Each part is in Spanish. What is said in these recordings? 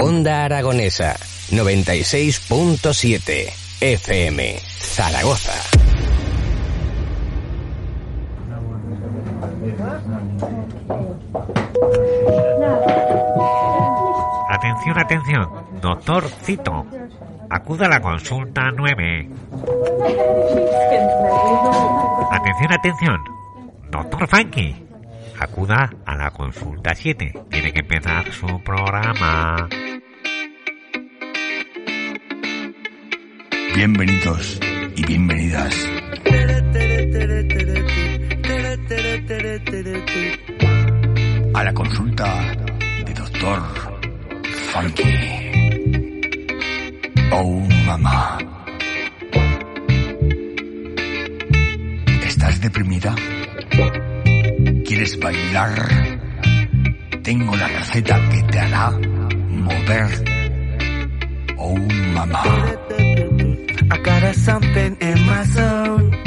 Onda Aragonesa 96.7 FM Zaragoza. Atención, atención, doctor Cito. Acuda a la consulta 9. Atención, atención, doctor Funky. Acuda a la consulta 7. Tiene que empezar su programa. Bienvenidos y bienvenidas. A la consulta de Doctor Funky. Oh, mamá. ¿Estás deprimida? ¿Quieres bailar? Tengo la receta que te hará mover. Oh, mamá. I got a something in my zone.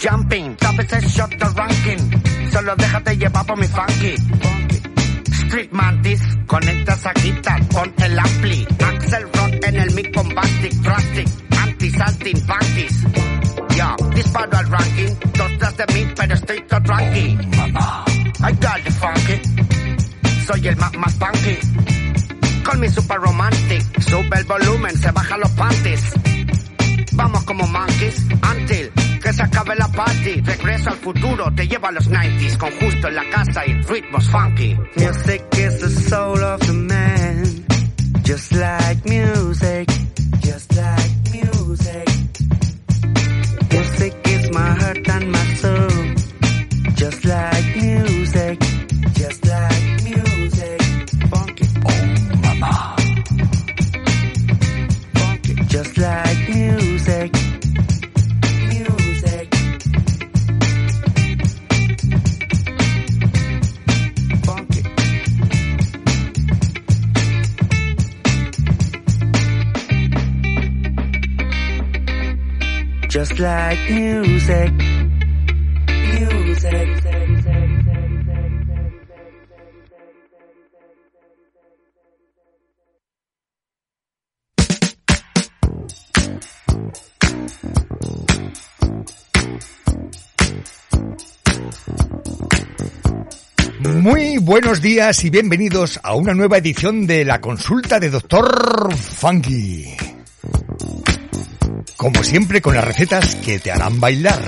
Jumping, top ese shot the ranking. Solo déjate llevar por mi funky. Street Mantis, conectas a guitar, pon el ampli. Axel Rock en el mic bombastic, drastic. Anti-salting panties. Yo, disparo al ranking. Dos tras de mí, pero estoy todo tranqui. I got the funky. Soy el más más funky. Call me super romantic. Sube el volumen, se baja los panties. Vamos como monkeys se acabe la party. Regreso al futuro, te llevo a los 90s con justo en la casa y ritmos funky. Music is the soul of the man. Just like music. Just like music. Music is my heart and my soul. Like music. Music. Muy buenos días y bienvenidos a una nueva edición de la consulta de Doctor Funky. Como siempre con las recetas que te harán bailar.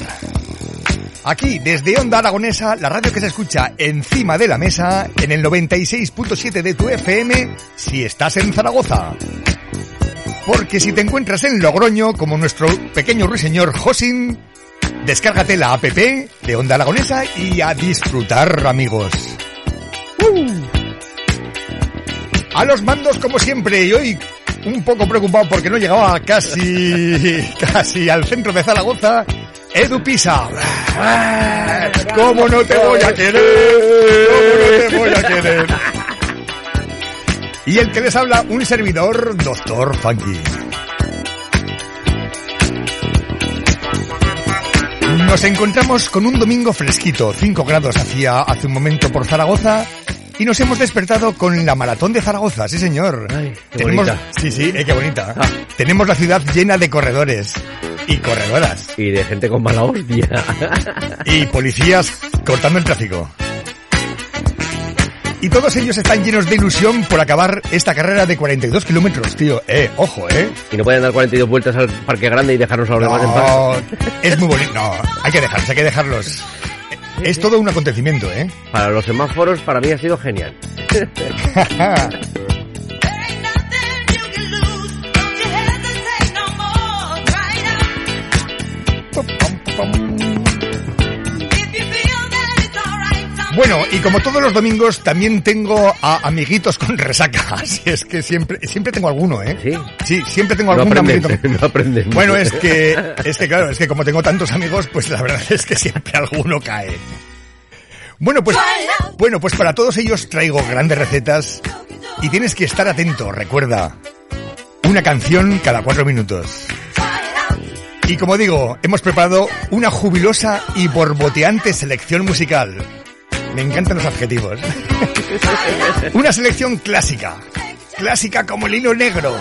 Aquí, desde Onda Aragonesa, la radio que se escucha encima de la mesa, en el 96.7 de tu FM, si estás en Zaragoza. Porque si te encuentras en Logroño, como nuestro pequeño ruiseñor Josin, descárgate la app de Onda Aragonesa y a disfrutar, amigos. ¡Uh! A los mandos como siempre y hoy un poco preocupado porque no llegaba casi casi al centro de Zaragoza. Edu Pisa. ¿Cómo no te voy a querer? ¿Cómo no te voy a querer? Y el que les habla, un servidor, Doctor Funky. Nos encontramos con un domingo fresquito, 5 grados hacía hace un momento por Zaragoza. Y nos hemos despertado con la maratón de Zaragoza, sí señor. Ay, qué Tenemos, bonita. sí, sí, eh, qué bonita. Ah. Tenemos la ciudad llena de corredores y corredoras Y de gente con mala hostia. y policías cortando el tráfico. Y todos ellos están llenos de ilusión por acabar esta carrera de 42 kilómetros, tío. Eh, ojo, eh. y no pueden dar 42 vueltas al parque grande y dejarnos a los demás en paz. No, es muy bonito. No, hay que dejarlos, hay que dejarlos. Es todo un acontecimiento, ¿eh? Para los semáforos, para mí ha sido genial. Bueno, y como todos los domingos, también tengo a amiguitos con resaca. Así es que siempre, siempre tengo alguno, ¿eh? ¿Sí? Sí, siempre tengo No algún amiguito. no. Bueno, es que, es que claro, es que como tengo tantos amigos, pues la verdad es que siempre alguno cae. Bueno, pues, bueno, pues para todos ellos traigo grandes recetas y tienes que estar atento, recuerda. Una canción cada cuatro minutos. Y como digo, hemos preparado una jubilosa y borboteante selección musical. Me encantan los adjetivos. Una selección clásica. Clásica como el hilo negro.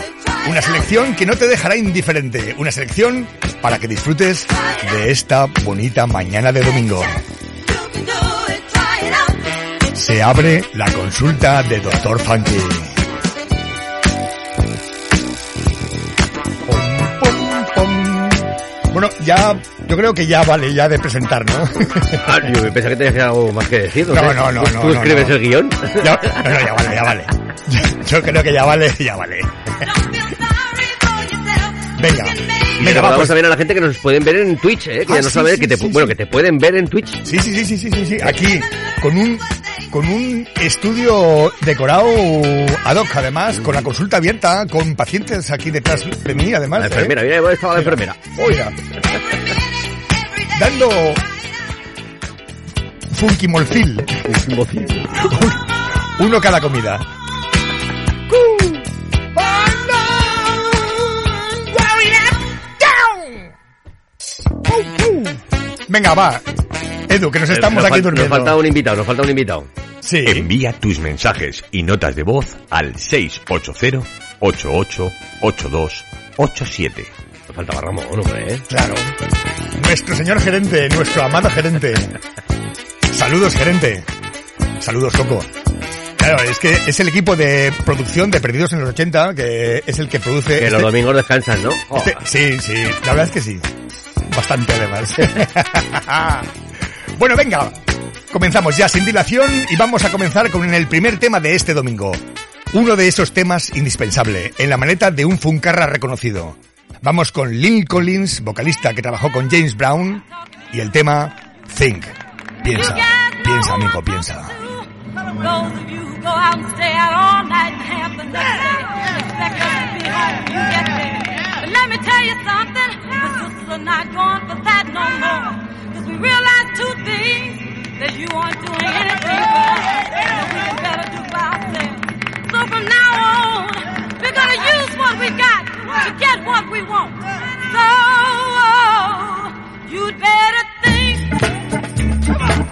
Una selección que no te dejará indiferente. Una selección para que disfrutes de esta bonita mañana de domingo. Se abre la consulta de Dr. Funky. Bueno, ya, yo creo que ya vale ya de presentar, ¿no? Ah, yo pensaba que tenías algo más que decir. No, no, no, ¿Tú, no, tú escribes no. el guion? Ya, no, no, ya vale, ya vale. Yo creo que ya vale, ya vale. Venga, venga, va, recordamos pues. también a la gente que nos pueden ver en Twitch, ¿eh? Que Ah, ya no sí, sabe sí, que te, sí, bueno, que te pueden ver en Twitch. Sí, sí, sí, sí, sí, sí. Aquí, con un, con un estudio decorado ad hoc, además, con la consulta abierta, con pacientes aquí detrás de mí, además. La ¿eh? enfermera, mira, ahí estaba la enfermera. Oiga. Dando funky molfil. Uno cada comida. Venga, va. Edu, que nos estamos Nos aquí durmiendo. Nos falta un invitado, nos falta un invitado. Sí. Envía tus mensajes y notas de voz al 680-888287. Nos faltaba Ramón, hombre, ¿eh? Claro. Nuestro señor gerente, nuestro amado gerente. Saludos, gerente. Saludos, Coco. Claro, es que es el equipo de producción de Perdidos en los 80, que es el que produce... Que este- los domingos descansan, ¿no? Oh. este- sí, sí, la verdad es que sí. Bastante además. bueno, venga. Comenzamos ya sin dilación y vamos a comenzar con el primer tema de este domingo. Uno de esos temas indispensable en la maleta de un funcarra reconocido. Vamos con Lil Collins, vocalista que trabajó con James Brown, y el tema Think. Piensa, piensa amigo, piensa. Me tell you something, the sisters are not going for that no more. Cause we realize two things, that you aren't doing anything for us, that we can better do for ourselves. So from now on, we're gonna use what we got to get what we want. So, oh, you'd better think, think,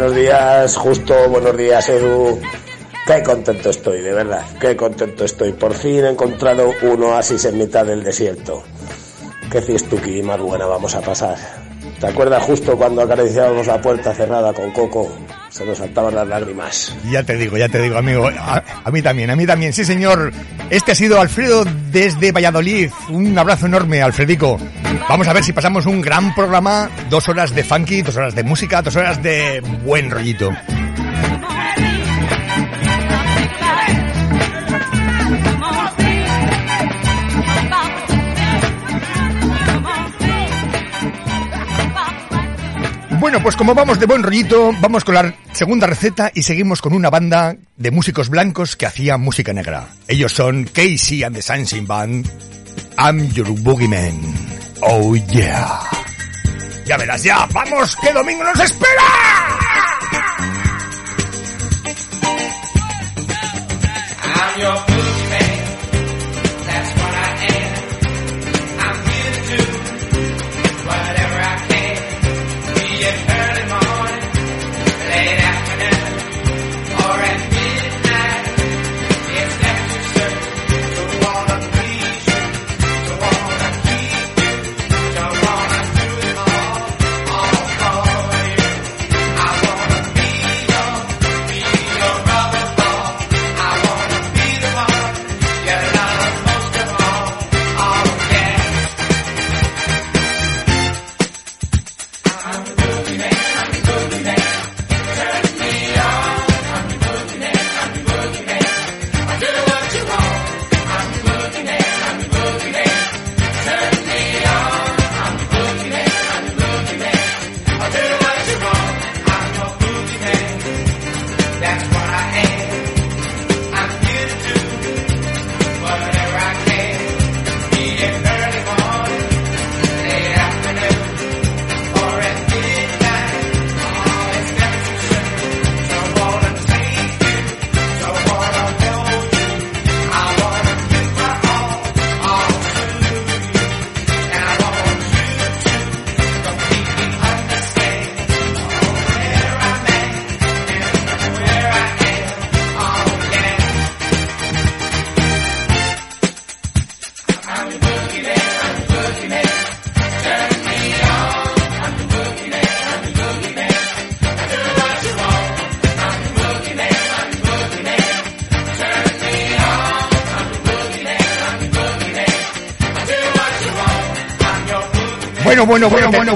Buenos días, justo, buenos días, Edu. Qué contento estoy, de verdad, qué contento estoy. Por fin he encontrado un oasis en mitad del desierto. Qué fiestuki más buena vamos a pasar. ¿Te acuerdas justo cuando acariciábamos la puerta cerrada con Coco? Se nos saltaban las lágrimas. Ya te digo, ya te digo, amigo. A, a mí también, a mí también. Sí, señor. Este ha sido Alfredo desde Valladolid. Un abrazo enorme, Alfredico. Vamos a ver si pasamos un gran programa. Dos horas de funky, dos horas de música, dos horas de buen rollito. Bueno, pues como vamos de buen rollito, vamos con la segunda receta y seguimos con una banda de músicos blancos que hacía música negra. Ellos son Casey and the Sunshine Band. I'm your boogeyman. Oh yeah. Ya verás, ya. Vamos, que domingo nos espera.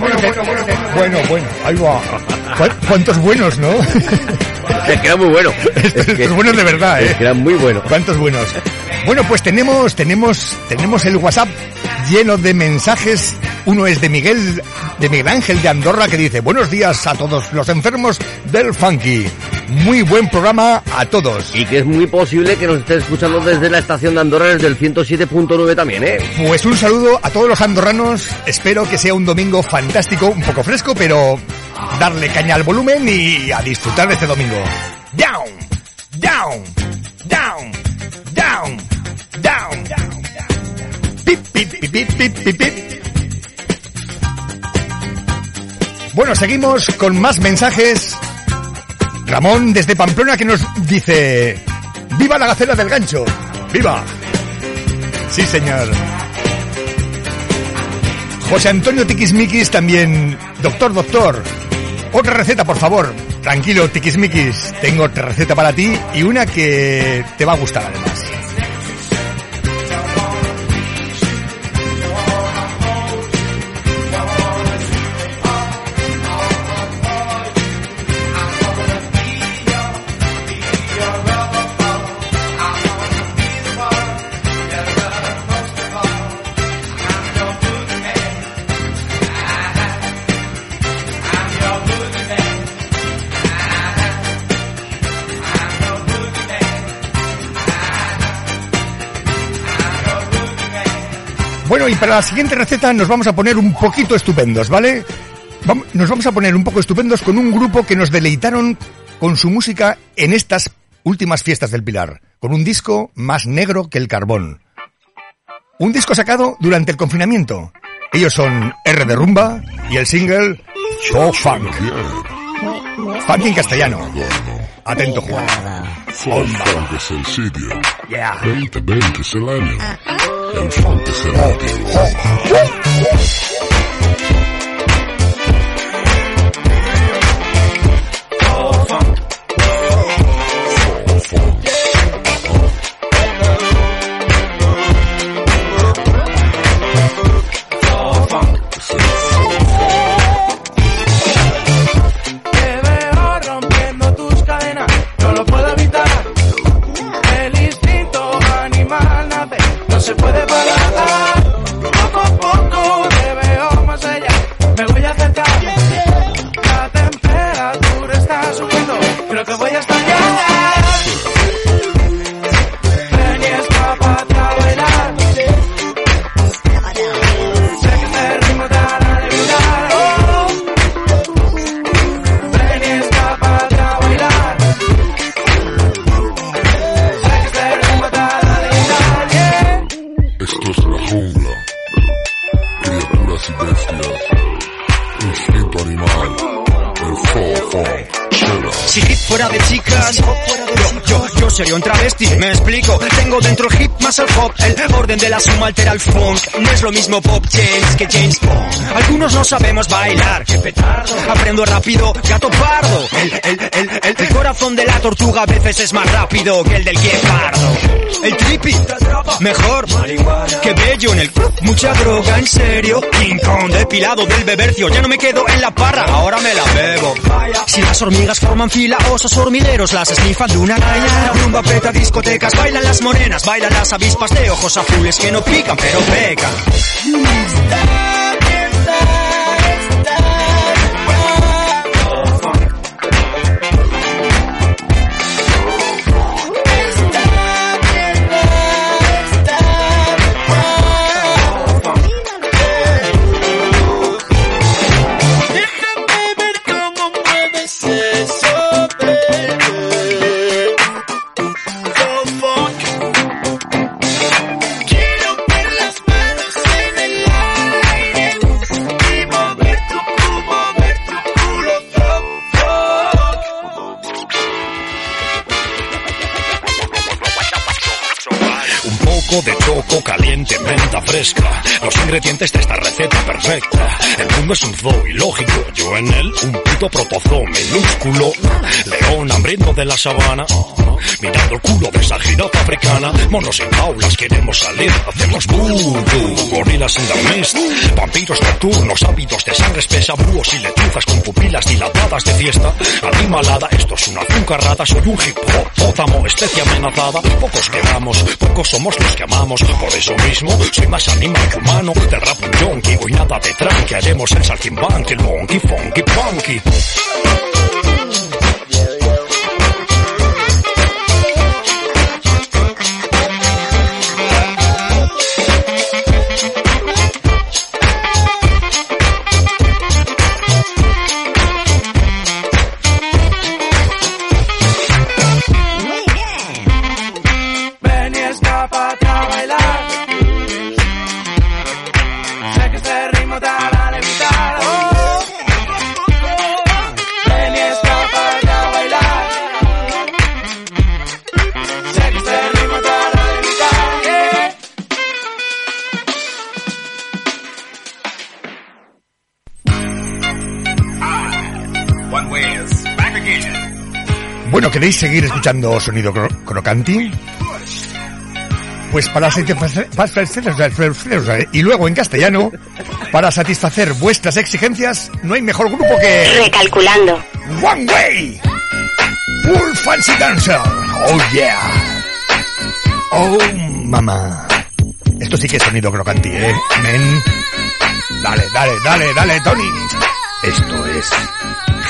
bueno, bueno, bueno, bueno, bueno, ahí va. ¿Cuántos buenos, no? Es que era muy bueno. Estos, es que, buenos de verdad, ¿eh? Es que muy buenos. ¿Cuántos buenos? Bueno, pues tenemos, tenemos, tenemos el WhatsApp lleno de mensajes. Uno es de Miguel, de Miguel Ángel de Andorra que dice, buenos días a todos los enfermos del funky. Muy buen programa a todos. Y que es muy posible que nos esté escuchando desde la estación de Andorra, desde el 107.9 también, ¿eh? Pues un saludo a todos los andorranos. Espero que sea un domingo fantástico, un poco fresco, pero darle caña al volumen y a disfrutar de este domingo. Down, down, down, down, down, down. Pip, pip, pip, pip, pip, pip, pip. Bueno, seguimos con más mensajes. Ramón desde Pamplona que nos dice, ¡Viva la gacela del gancho! ¡Viva! Sí, señor. José Antonio Tiquismiquis también. Doctor, doctor. Otra receta, por favor. Tranquilo, Tiquismiquis. Tengo otra receta para ti y una que te va a gustar. Bueno, y para la siguiente receta nos vamos a poner un poquito estupendos, ¿vale? Nos vamos a poner un poco estupendos con un grupo que nos deleitaron con su música en estas últimas fiestas del Pilar, con un disco más negro que el carbón. Un disco sacado durante el confinamiento. Ellos son R de Rumba y el single Show Funk. Funk en castellano. Atento, Juan. Funk, es el sitio. Yeah. 2020 es el año. El funk es el orden de la suma altera el funk. No es lo mismo Bob James que James Bond. Algunos no sabemos bailar, qué petardo. Aprendo rápido, gato pardo. El, el, el, el, el corazón de la tortuga a veces es más rápido que el del guepardo. El trippy, mejor que bello en el club. Mucha droga, en serio. King Kong depilado del bebercio. Ya no me quedo en la parra, ahora me la bebo. Si las hormigas forman fila, osos hormigueros las esnifan de una caña. Rumba peta discotecas, bailan las morenas, bailan las avispas de ojos azules que no pican pero pecan. Perfecta. El mundo es un zoo ilógico. Yo en él, un puto protozoo minúsculo. León hambriento de la sabana. Mirando el culo de esa jirafa africana. Monos en jaulas, queremos salir. Hacemos voodoo. Gorilas en the mist. Vampiros nocturnos, ávidos de sangre espesa. Búhos y lechuzas con pupilas dilatadas de fiesta. Animalada, esto es una azúcarrada. Soy un hip hop, pótamo, especie amenazada. Pocos quedamos, pocos somos los que amamos. Por eso mismo, soy más animal que humano. Del rap un yonki, hoy nada de tranqui. Haremos el saltimbanqui, el monkey, funky, punky. Bueno, ¿queréis seguir escuchando sonido cro- crocanti? Pues para satisfacer, y luego en castellano, para satisfacer vuestras exigencias, no hay mejor grupo que Recalculando. One Way, Full Fancy Dancer, oh yeah, oh mamá. Esto sí que es sonido crocanti, eh, men. Dale, dale, dale, dale, Tony. Esto es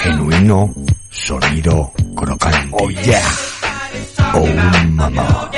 genuino sonido crocante. Oh yeah, oh mamá.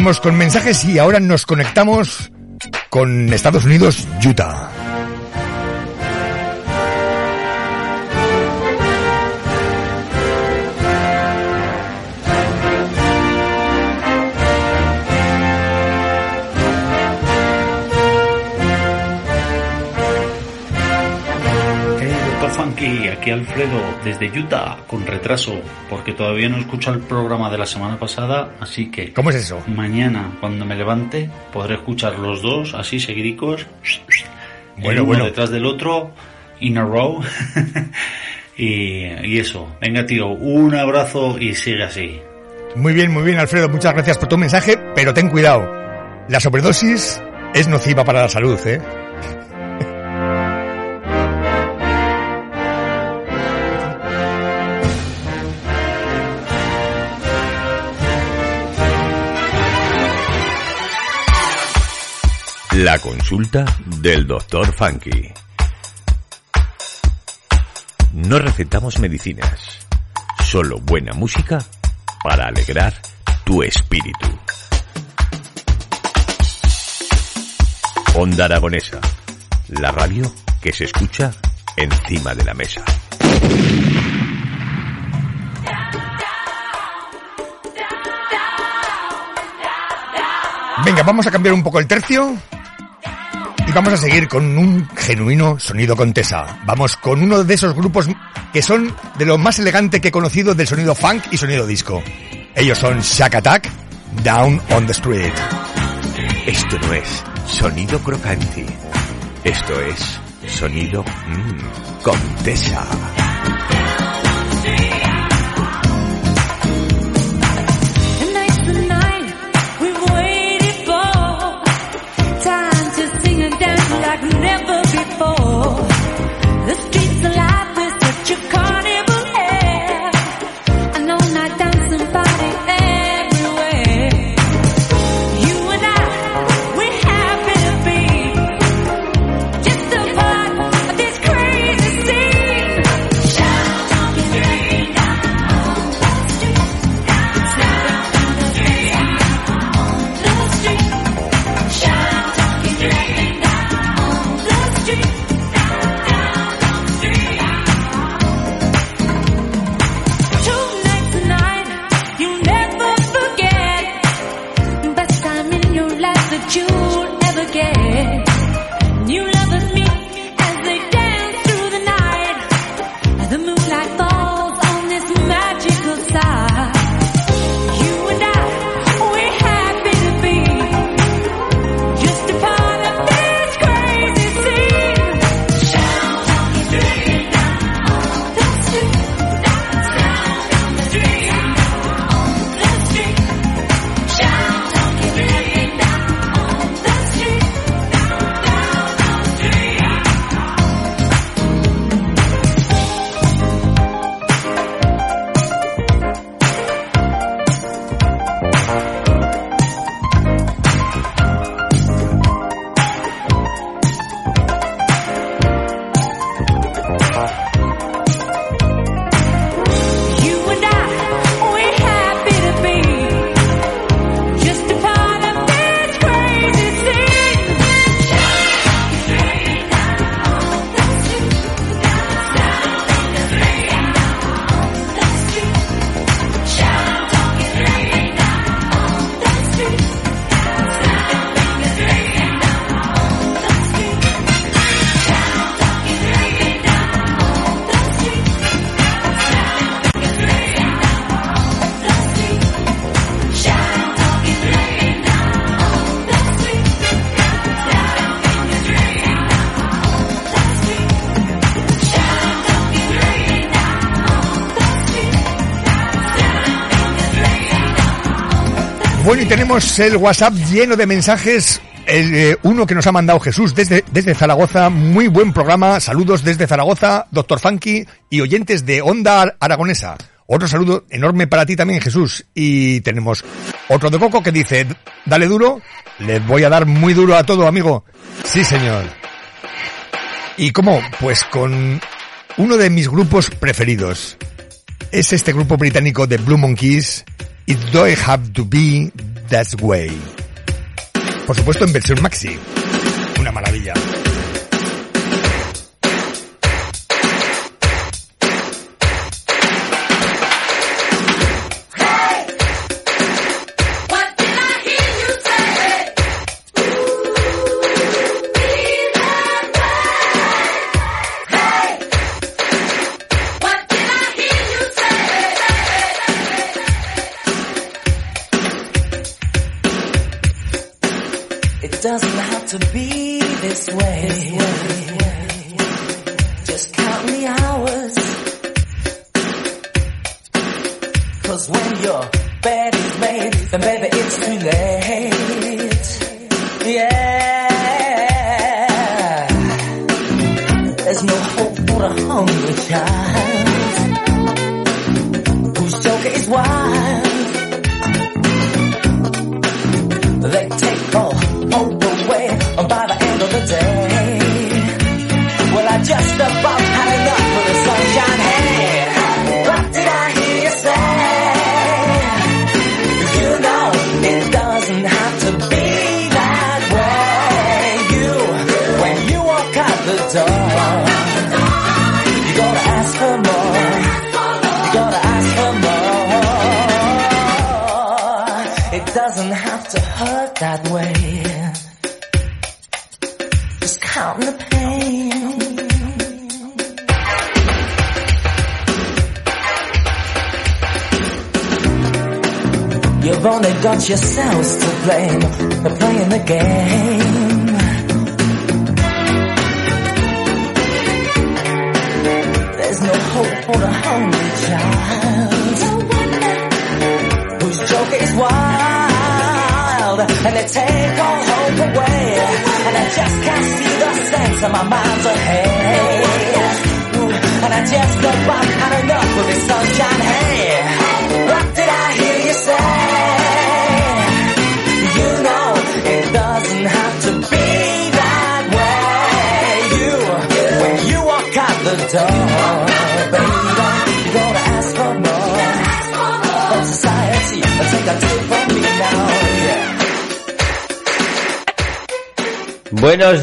Con mensajes y ahora nos conectamos con Estados Unidos, Utah. Aquí Alfredo desde Utah con retraso porque todavía no escucho el programa de la semana pasada, así que ¿Cómo es eso? mañana cuando me levante podré escuchar los dos así seguidicos, Bueno, uno bueno. detrás del otro, in a row y, y eso. Venga tío, un abrazo y sigue así. Muy bien, muy bien, Alfredo, muchas gracias por tu mensaje, pero ten cuidado. La sobredosis es nociva para la salud, ¿eh? La consulta del doctor Funky. No recetamos medicinas, solo buena música para alegrar tu espíritu. Onda Aragonesa, la radio que se escucha encima de la mesa. Venga, vamos a cambiar un poco el tercio y vamos a seguir con un genuino sonido contesa. Vamos con uno de esos grupos que son de lo más elegante que he conocido del sonido funk y sonido disco. Ellos son Shack Attack, Down on the Street. Esto no es sonido crocante. Esto es sonido mm, contesa. Tenemos el WhatsApp lleno de mensajes. Eh, uno que nos ha mandado Jesús desde, desde Zaragoza. Muy buen programa. Saludos desde Zaragoza, Doctor Funky y oyentes de Onda Ar- Aragonesa. Otro saludo enorme para ti también, Jesús. Y tenemos otro de Coco que dice, dale duro. Les voy a dar muy duro a todo, amigo. Sí, señor. ¿Y cómo? Pues con uno de mis grupos preferidos. Es este grupo británico de Blue Monkeys. It don't have to be that way. Por supuesto en versión maxi. Una maravilla.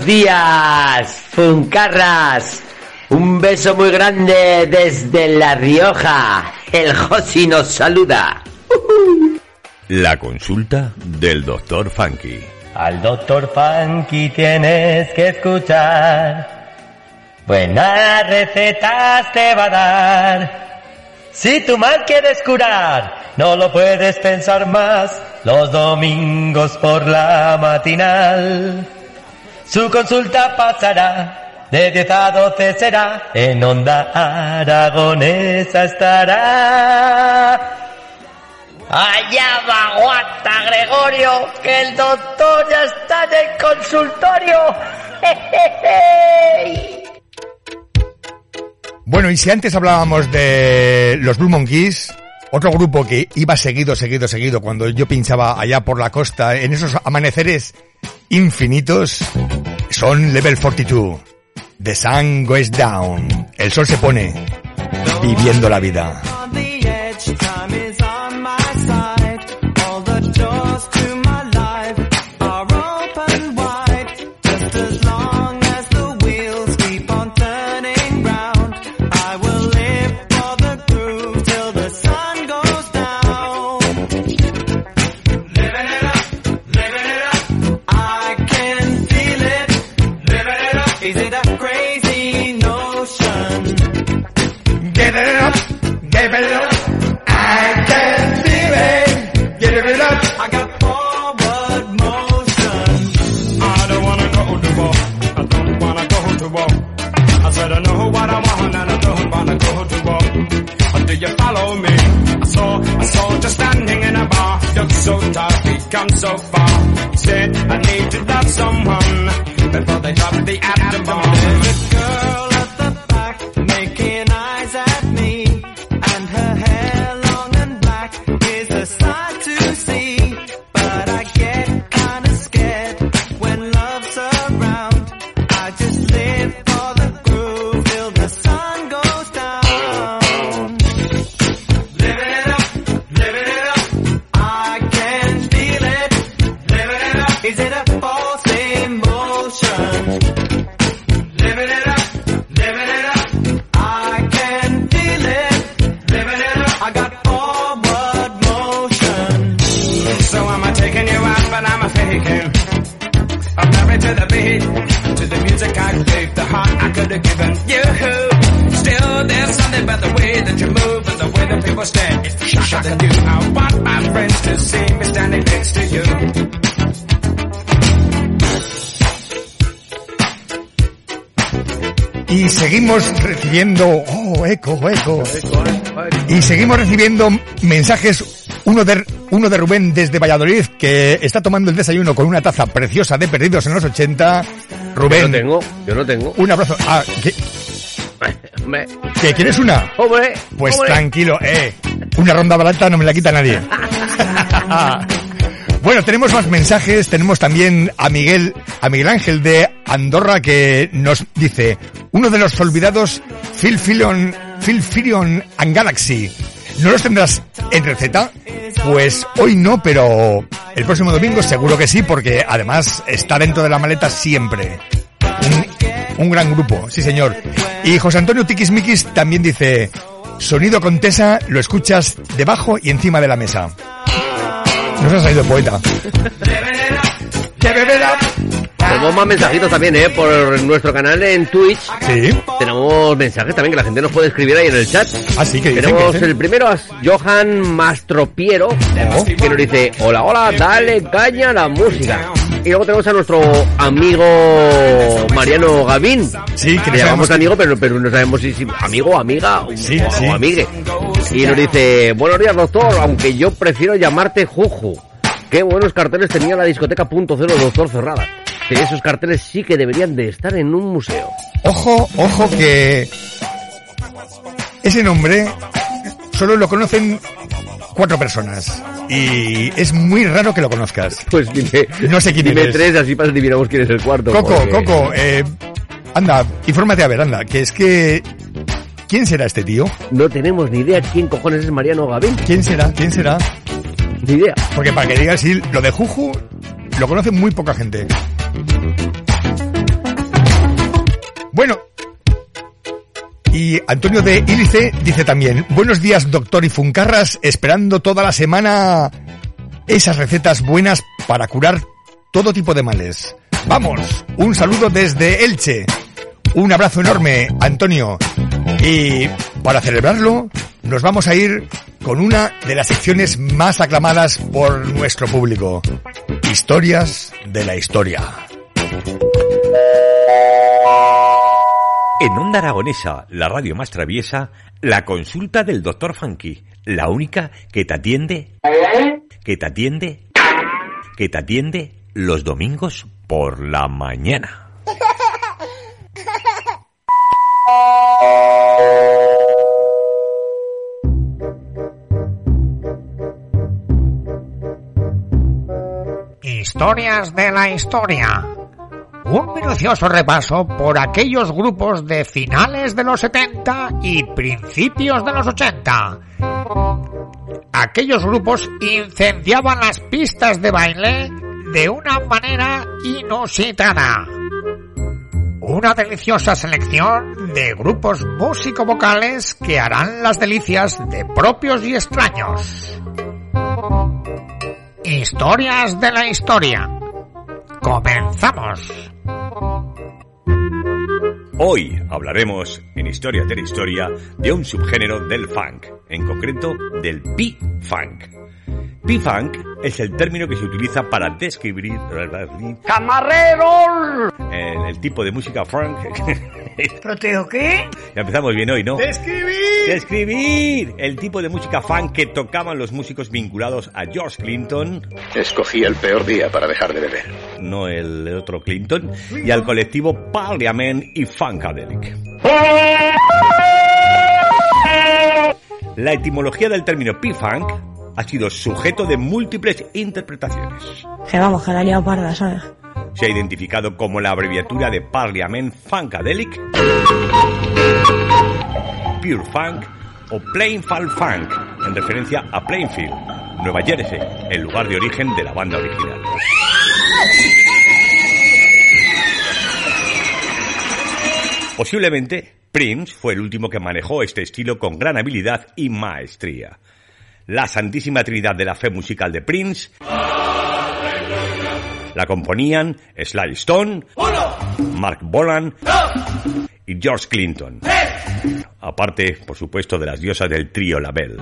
Días, Funcarras. Un beso muy grande desde La Rioja. El Josi nos saluda. La consulta del Doctor Funky. Al doctor Funky tienes que escuchar. Buenas recetas te va a dar. Si tu mal quieres curar, no lo puedes pensar más. Los domingos por la matinal. Su consulta pasará. De 10 a 12 será. En onda aragonesa estará. Allá va aguanta Gregorio, que el doctor ya está en el consultorio. Bueno, y si antes hablábamos de los Blue Monkeys, otro grupo que iba seguido, seguido, seguido cuando yo pinchaba allá por la costa, en esos amaneceres infinitos, son Level 42. The sun goes down. El sol se pone. Viviendo la vida. So far. Recibiendo... Oh, eco, eco. Y seguimos recibiendo mensajes. Uno de, uno de Rubén desde Valladolid, que está tomando el desayuno con una taza preciosa de Perdidos en los 80. Rubén. Yo no tengo, yo no tengo. Un abrazo. Ah, ¿qué, ¿que quieres una? hombre, Pues hombre. tranquilo, eh. Una ronda barata no me la quita nadie. bueno, tenemos más mensajes. Tenemos también a Miguel, a Miguel Ángel de Andorra que nos dice uno de los olvidados Phil Filion, Phil Firion and Galaxy. ¿No los tendrás en receta? Pues hoy no, pero el próximo domingo seguro que sí, porque además está dentro de la maleta siempre. Un, gran grupo, sí señor. Y José Antonio Tiquismiquis también dice, sonido contesa, lo escuchas debajo y encima de la mesa. Nos ha salido poeta. Tenemos más mensajitos también, ¿eh? Por nuestro canal en Twitch. Sí. Tenemos mensajes también que la gente nos puede escribir ahí en el chat. Ah, sí, que Tenemos que el primero a Johan Mastropiero, que nos dice, hola, hola, dale caña a la música. Y luego tenemos a nuestro amigo Mariano Gavín. Sí, que le llamamos amigo, pero, pero no sabemos si, si amigo, amiga o, Sí, o amigue. Y nos dice, buenos días doctor, aunque yo prefiero llamarte Juju. Qué buenos carteles tenía la discoteca Punto Cero Doctor Cerrada. De esos carteles sí que deberían de estar en un museo. Ojo, ojo que ese nombre solo lo conocen cuatro personas. Y es muy raro que lo conozcas. Pues dime, No sé quién dime eres. tres, así para adivinamos quién es el cuarto. Coco, porque- Coco, eh, anda, infórmate a ver, anda, que es que... ¿Quién será este tío? No tenemos ni idea quién cojones es Mariano Gavín. ¿Quién será? ¿Quién será? Ni idea. Porque para que digas, sí, lo de Juju lo conoce muy poca gente. Bueno. Y Antonio de Ílice dice también, buenos días doctor y Funcarras, esperando toda la semana esas recetas buenas para curar todo tipo de males. Vamos, un saludo desde Elche. Un abrazo enorme, Antonio. Y para celebrarlo, nos vamos a ir con una de las secciones más aclamadas por nuestro público. Historias de la historia. En Onda Aragonesa, la radio más traviesa, la consulta del Dr. Funky, la única que te atiende, que te atiende, que te atiende los domingos por la mañana. Historias de la historia. Un minucioso repaso por aquellos grupos de finales de los 70 y principios de los 80. Aquellos grupos incendiaban las pistas de baile de una manera inusitada. Una deliciosa selección de grupos músico-vocales que harán las delicias de propios y extraños. Historias de la historia. Comenzamos. Hoy hablaremos en Historias de la Historia de un subgénero del funk, en concreto del P-Funk. P-Funk es el término que se utiliza para describir ¡Camarero! el, el tipo de música funk ¿Proteo qué? Ya empezamos bien hoy, ¿no? ¡Escribir! Escribir. El tipo de música funk que tocaban los músicos vinculados a George Clinton. Escogí el peor día para dejar de beber. No el, el otro Clinton. Y al colectivo Parliament y Funkadelic. La etimología del término P-Funk ha sido sujeto de múltiples interpretaciones. Que vamos, que la he liado parda, ¿sabes? Se ha identificado como la abreviatura de Parliament Funkadelic, Pure Funk o Plainfield Funk, en referencia a Plainfield, Nueva Jersey, el lugar de origen de la banda original. Posiblemente, Prince fue el último que manejó este estilo con gran habilidad y maestría. La Santísima Trinidad de la Fe Musical de Prince la componían Sly Stone, Mark Bolan y George Clinton. Aparte, por supuesto, de las diosas del trío Label.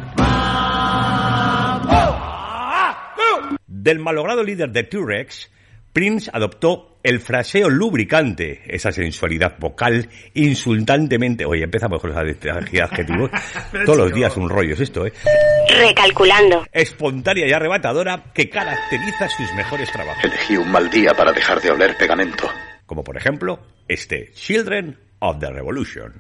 Del malogrado líder de T-Rex, Prince adoptó el fraseo lubricante, esa sensualidad vocal insultantemente... Oye, empezamos con los adjetivos. Todos los días un rollo es esto, ¿eh? Recalculando. Espontánea y arrebatadora que caracteriza sus mejores trabajos. Elegí un mal día para dejar de oler pegamento. Como por ejemplo, este Children of the Revolution.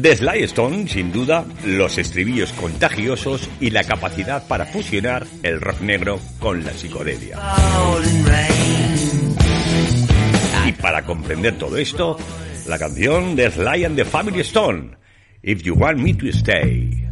De Sly Stone, sin duda, los estribillos contagiosos y la capacidad para fusionar el rock negro con la psicodelia. Y para comprender todo esto, la canción de Sly and the Family Stone, If You Want Me to Stay.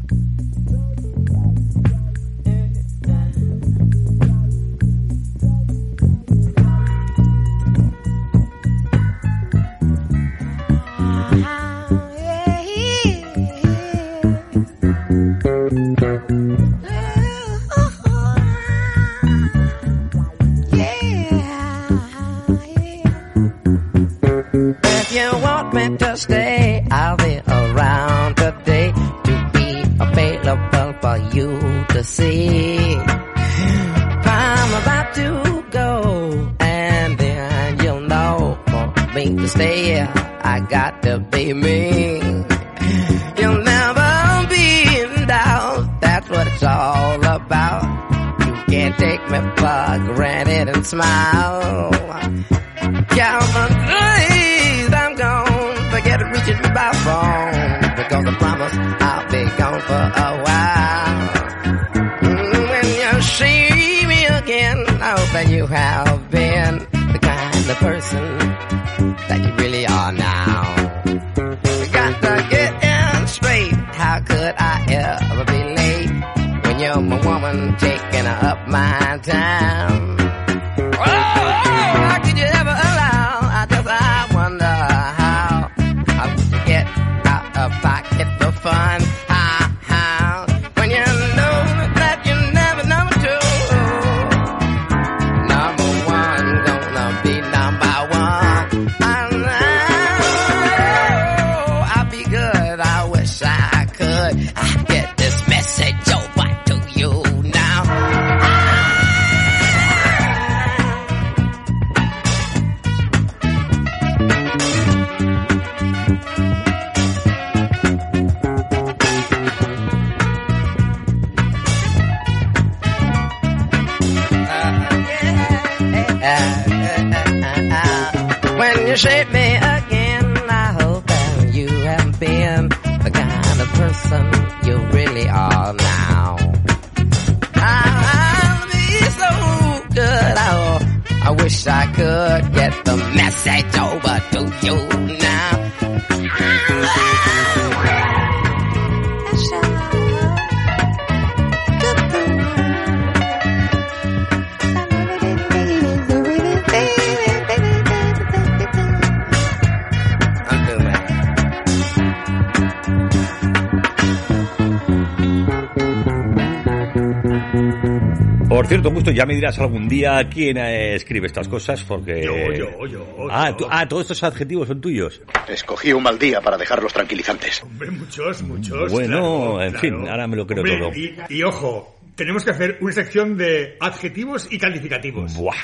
Dirás algún día quién eh, escribe estas cosas, porque... Yo, yo, yo. Ah, tú- ah, todos estos adjetivos son tuyos. Escogí un mal día para dejarlos tranquilizantes. Hombre, muchos, muchos. Bueno, claro, en claro. fin, ahora me lo creo Hombre, todo. Y, y ojo, tenemos que hacer una sección de adjetivos y calificativos. Buah.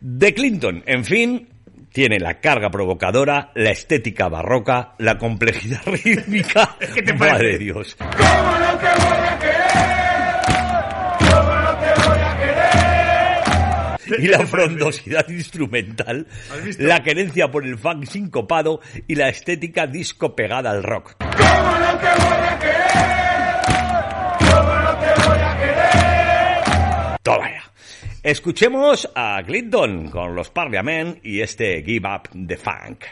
De Clinton, en fin, tiene la carga provocadora, la estética barroca, la complejidad rítmica. ¿Qué te Madre Dios. Y la frondosidad instrumental, la querencia por el funk sincopado y la estética disco pegada al rock. Toma ya. Escuchemos a Clinton con los Parliament y este Give Up the Funk.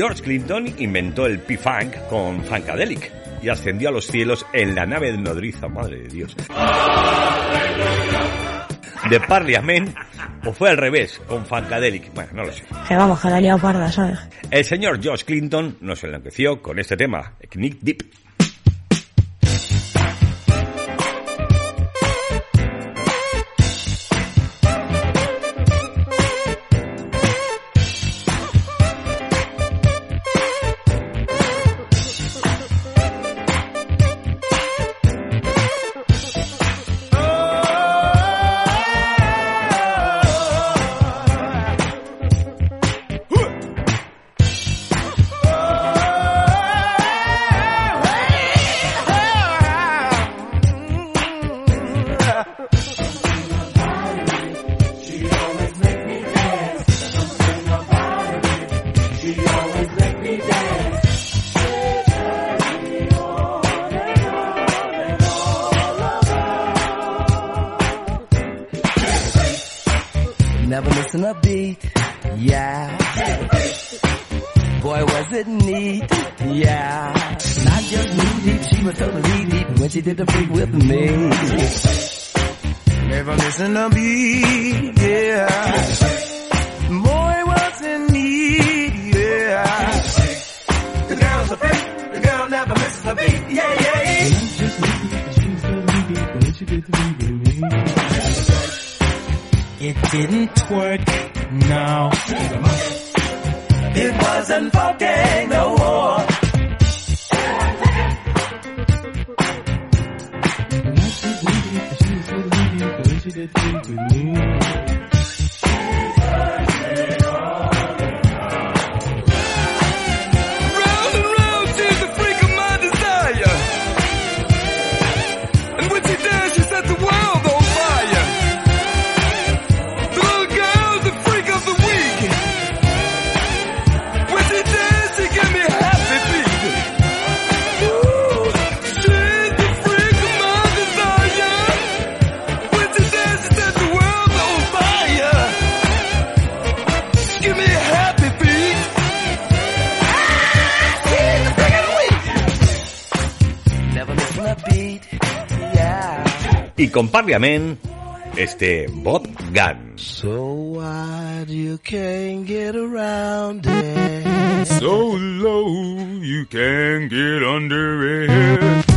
George Clinton inventó el P-Funk con Funkadelic y ascendió a los cielos en la nave nodriza, madre de Dios. De Parliament, o fue al revés, con Funkadelic, bueno, no lo sé. Que vamos, que la parda, ¿sabes? El señor George Clinton nos enloqueció con este tema, Knick Deep. Never missing a beat, yeah. Boy, was it neat, yeah. Not just knee deep, she was totally deep when she did the freak with me. Never missing a beat, yeah. It didn't work, no. It wasn't funky no more. Round and i com este Bob Gunn. So wide you can't get around it. So low you can't get under it.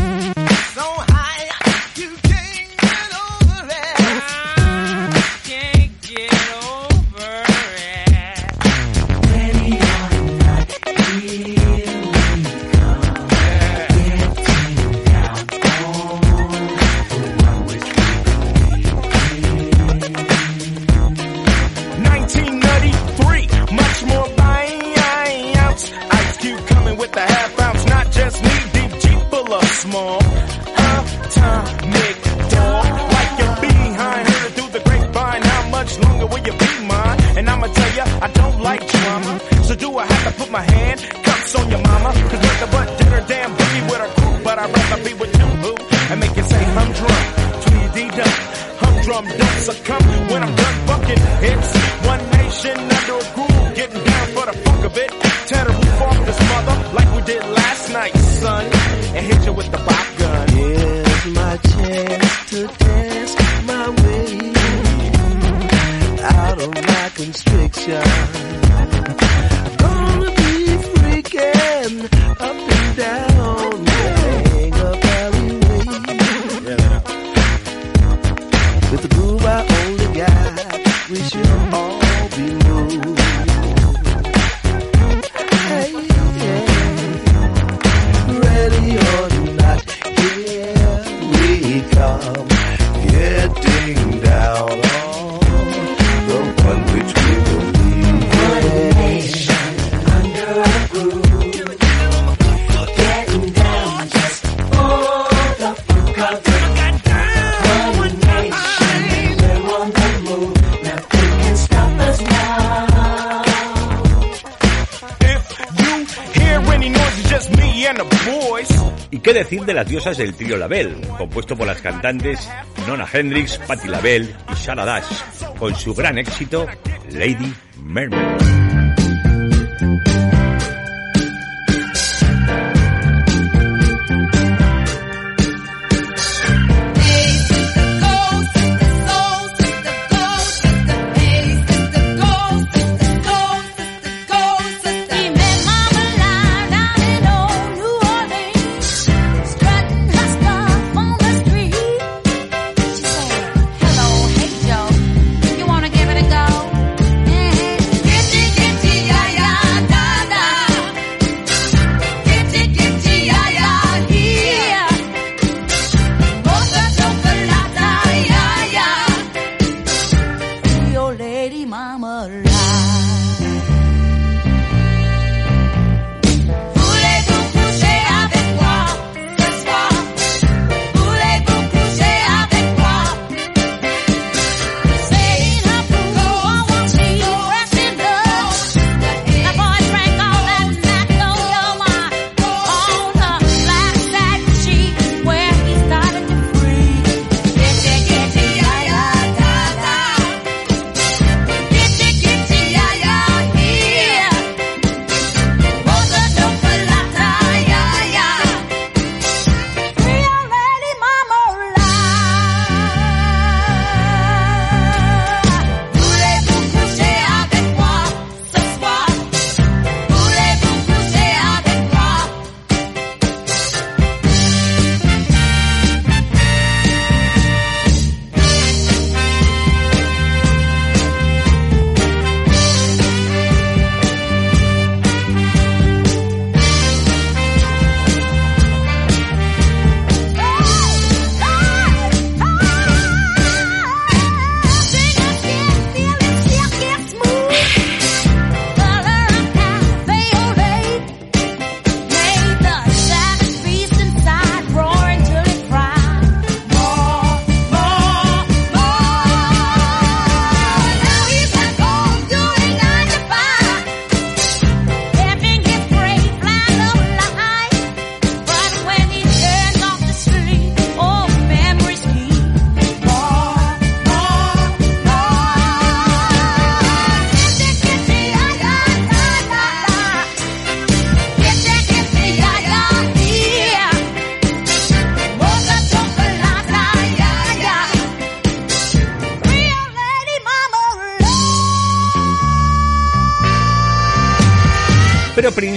las diosas del trío Label, compuesto por las cantantes Nona Hendrix, Patti Label y Sarah Dash, con su gran éxito Lady Mermaid.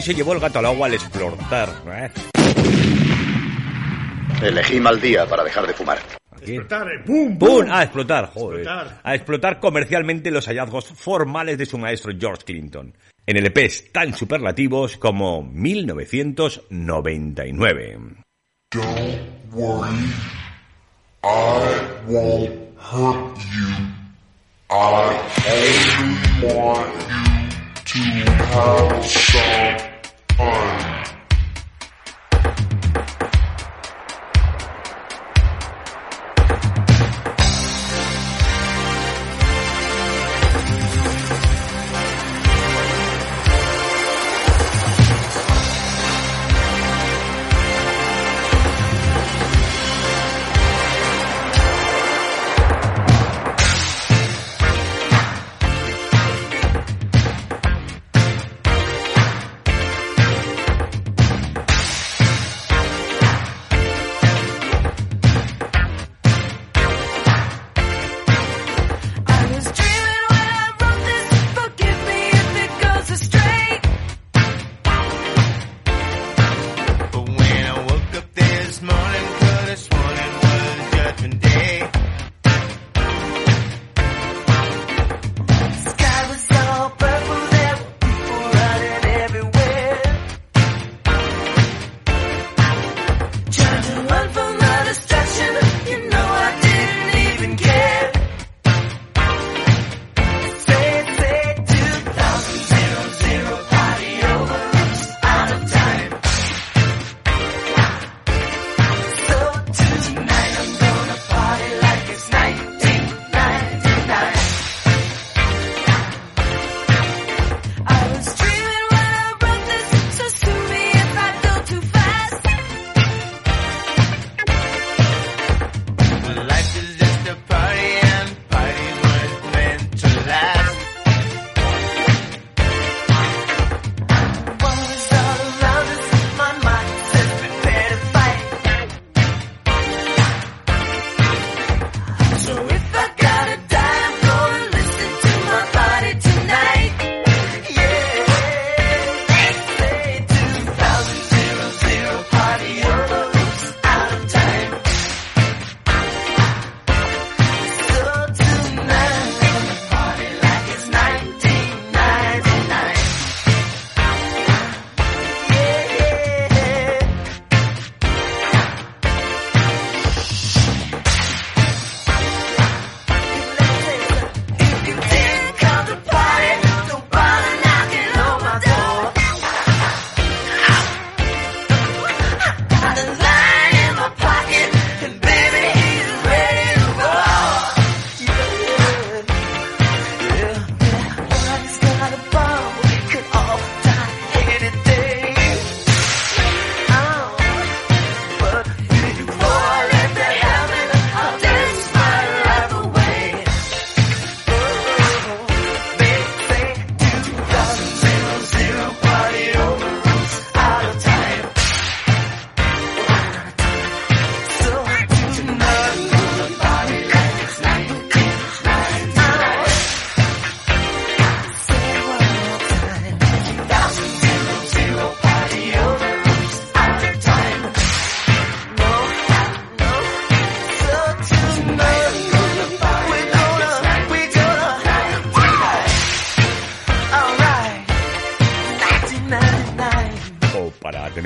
se llevó el gato al agua al explotar. ¿eh? Elegí mal día para dejar de fumar. ¡pum, pum! A explotar, joder. A explotar comercialmente los hallazgos formales de su maestro George Clinton. En LPs tan superlativos como 1999. I won't hurt you. I want you to have some on.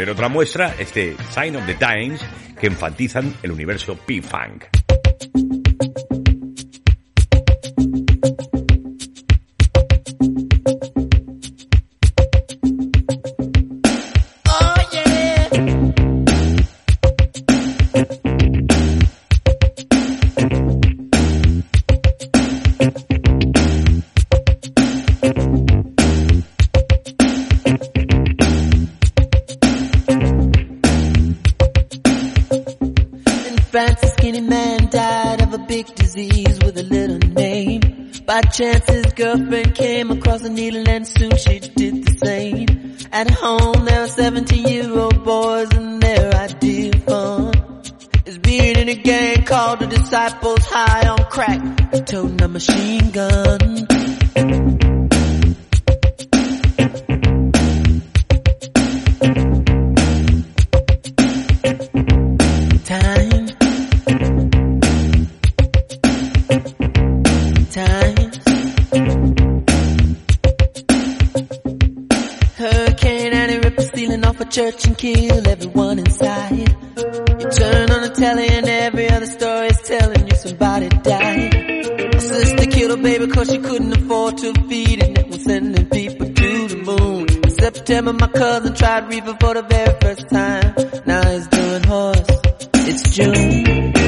tener otra muestra, este Sign of the Times, que enfatizan el universo P-Funk. friend came across a needle and soon she did the same. At home there are 17 year old boys and their idea of fun is being in a gang called the Disciples High on Crack, toting a machine gun. Church and kill everyone inside. You turn on the telly and every other story is telling you somebody died. My sister killed her baby cause she couldn't afford to feed it. And was sending people to the moon. In September my cousin tried reefer for the very first time. Now he's doing horse. It's June.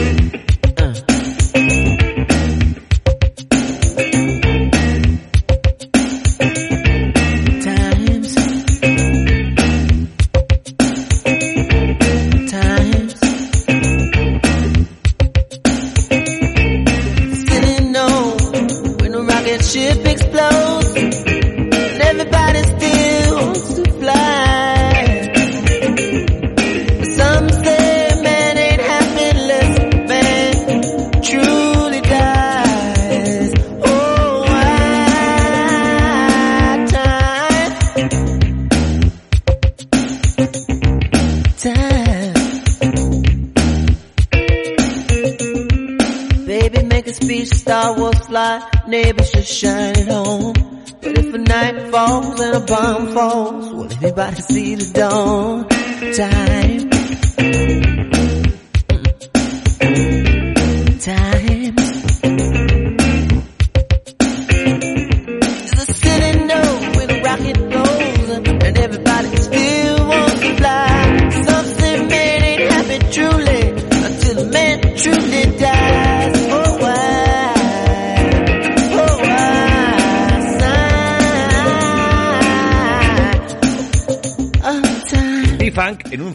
Bomb falls, will anybody see the dawn? Time.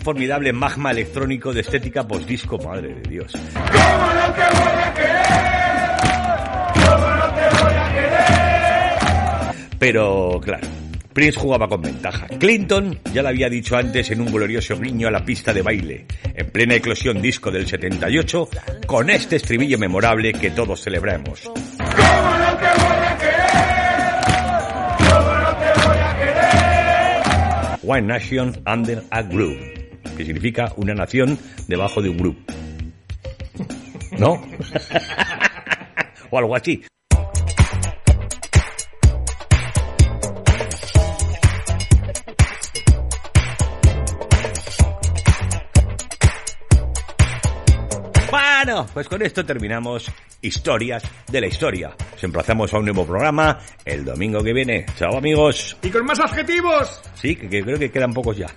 Formidable magma electrónico de estética postdisco, madre de Dios. Pero, claro, Prince jugaba con ventaja. Clinton ya lo había dicho antes en un glorioso guiño a la pista de baile, en plena eclosión disco del 78, con este estribillo memorable que todos celebramos. One Nation Under a Groove, que significa una nación debajo de un grupo. ¿No? o algo así. Bueno, pues con esto terminamos Historias de la Historia. Os emplazamos a un nuevo programa el domingo que viene. Chao amigos. Y con más adjetivos. Sí, que, que creo que quedan pocos ya.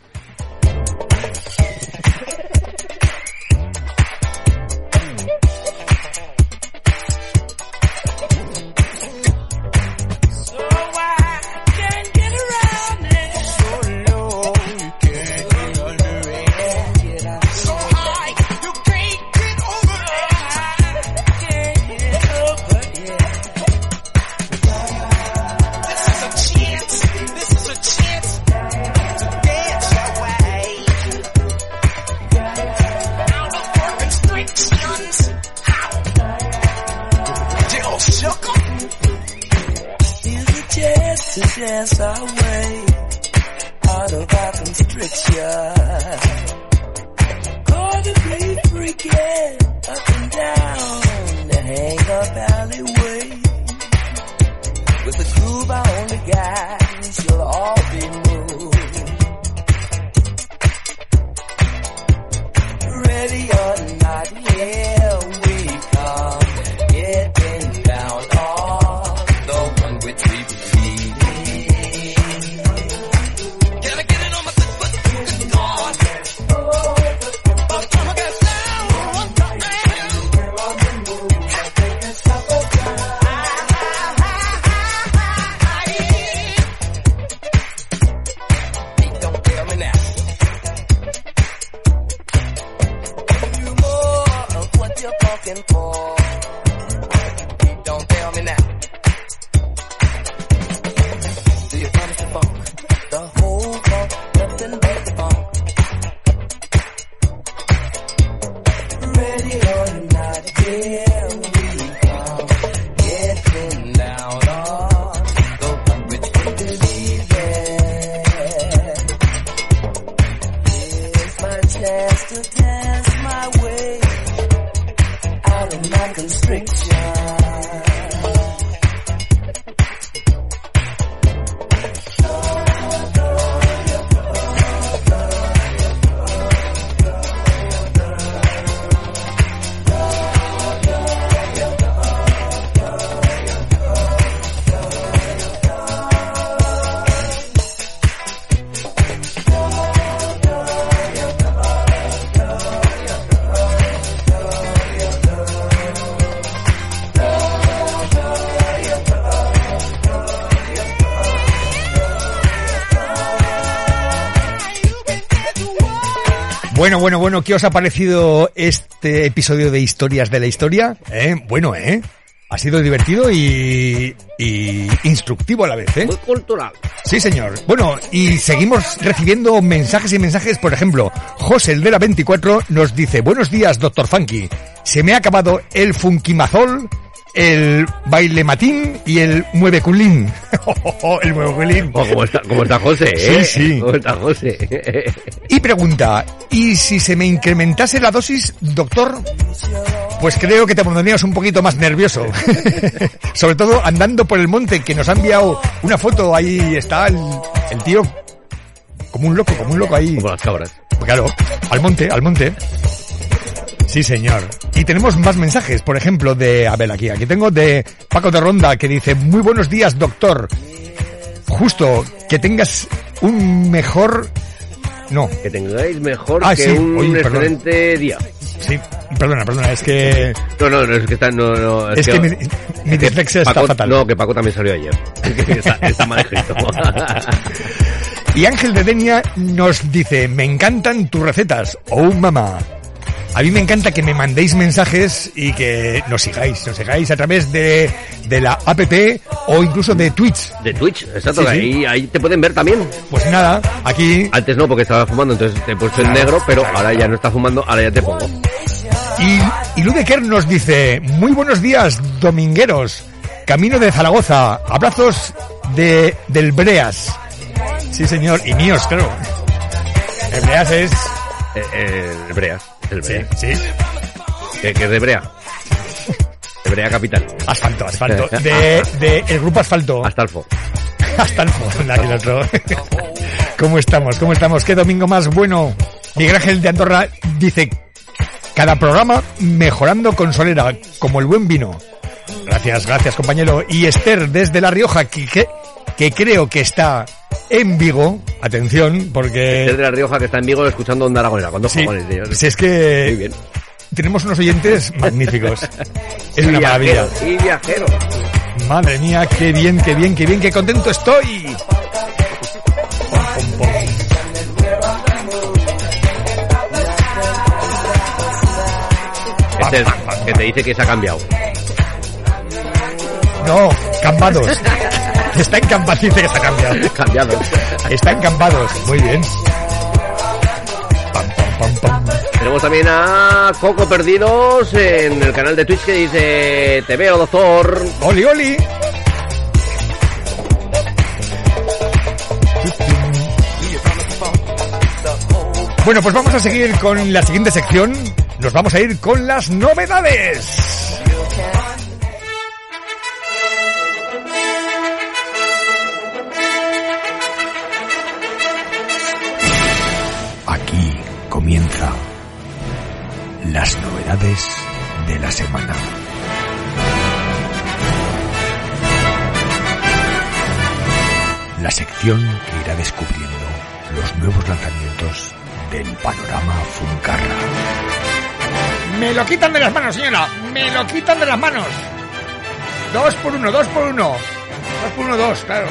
Bueno, bueno, bueno, ¿qué os ha parecido este episodio de Historias de la Historia? ¿Eh? Bueno, ¿eh? Ha sido divertido y, y instructivo a la vez, ¿eh? Muy cultural. Sí, señor. Bueno, y seguimos recibiendo mensajes y mensajes. Por ejemplo, José el de la 24 nos dice, buenos días, doctor Funky. Se me ha acabado el funkimazol, el baile matín y el mueve culín. el mueve culín. Oh, ¿cómo, está, ¿Cómo está José? eh? Sí, sí. ¿Cómo está José? Y pregunta, ¿y si se me incrementase la dosis, doctor? Pues creo que te pondrías un poquito más nervioso. Sobre todo andando por el monte, que nos ha enviado una foto, ahí está el, el tío como un loco, como un loco ahí. Como las cabras. Claro, al monte, al monte. Sí, señor. Y tenemos más mensajes, por ejemplo, de, a ver, aquí, aquí tengo de Paco de Ronda, que dice, muy buenos días, doctor. Justo, que tengas un mejor... No. Que tengáis mejor Ah, que sí. un Oye, perdón. excelente día. Sí, perdona, perdona, es que... No, no, no, es que está... No, no, Es que mi- mi dislexia está Paco- fatal. No, que Paco también salió ayer. Que está, está mal escrito. Y Ángel de Denia nos dice, me encantan tus recetas. Oh, mamá. A mí me encanta que me mandéis mensajes y que nos sigáis, nos sigáis a través de, de la app o incluso de Twitch. De Twitch, exacto. Sí, sí. Ahí, te pueden ver también. Pues nada, aquí... Antes no, porque estaba fumando, entonces te he puesto en Claro, negro, pero claro, ahora ya no está fumando, ahora ya te pongo. Y, y Ludeker nos dice, muy buenos días, domingueros. Camino de Zaragoza. Abrazos de, del Breas. Sí, señor. Y míos, claro. El Breas es... Eh, eh, el Breas. El Breas. Sí, sí. Que, que es de Brea. De Brea Capital. Asfalto, asfalto. De, de el grupo Asfalto. Astalfo. Hasta el fondo, aquí el otro. ¿Cómo estamos? ¿Cómo estamos? ¿Qué domingo más bueno? Miguel Ángel de Andorra dice, cada programa mejorando con solera, como el buen vino. Gracias, gracias compañero. Y Esther desde La Rioja, que, que, que creo que está en Vigo. Atención, porque... Es de La Rioja que está en Vigo escuchando Onda Aragonera. ¿Cuándo Sí, cojones, tío? pues es que Muy bien. tenemos unos oyentes magníficos. Es Y una maravilla. Y viajero. Madre mía, qué bien, qué bien, qué bien, qué contento estoy. Este es que te dice que se ha cambiado. No, campados. Está encampados, dice que está cambiado. Cambiado. Está encampados, muy bien. Pam, pam, pam, pam. Tenemos también a Coco Perdidos en el canal de Twitch que dice Te veo, doctor. Oli, oli. Bueno, pues vamos a seguir con la siguiente sección. Nos vamos a ir con las novedades. Las novedades de la semana. La sección que irá descubriendo los nuevos lanzamientos del panorama Funcarra. Me lo quitan de las manos, señora. Me lo quitan de las manos. Dos por uno, dos por uno. Dos por uno, dos, claro.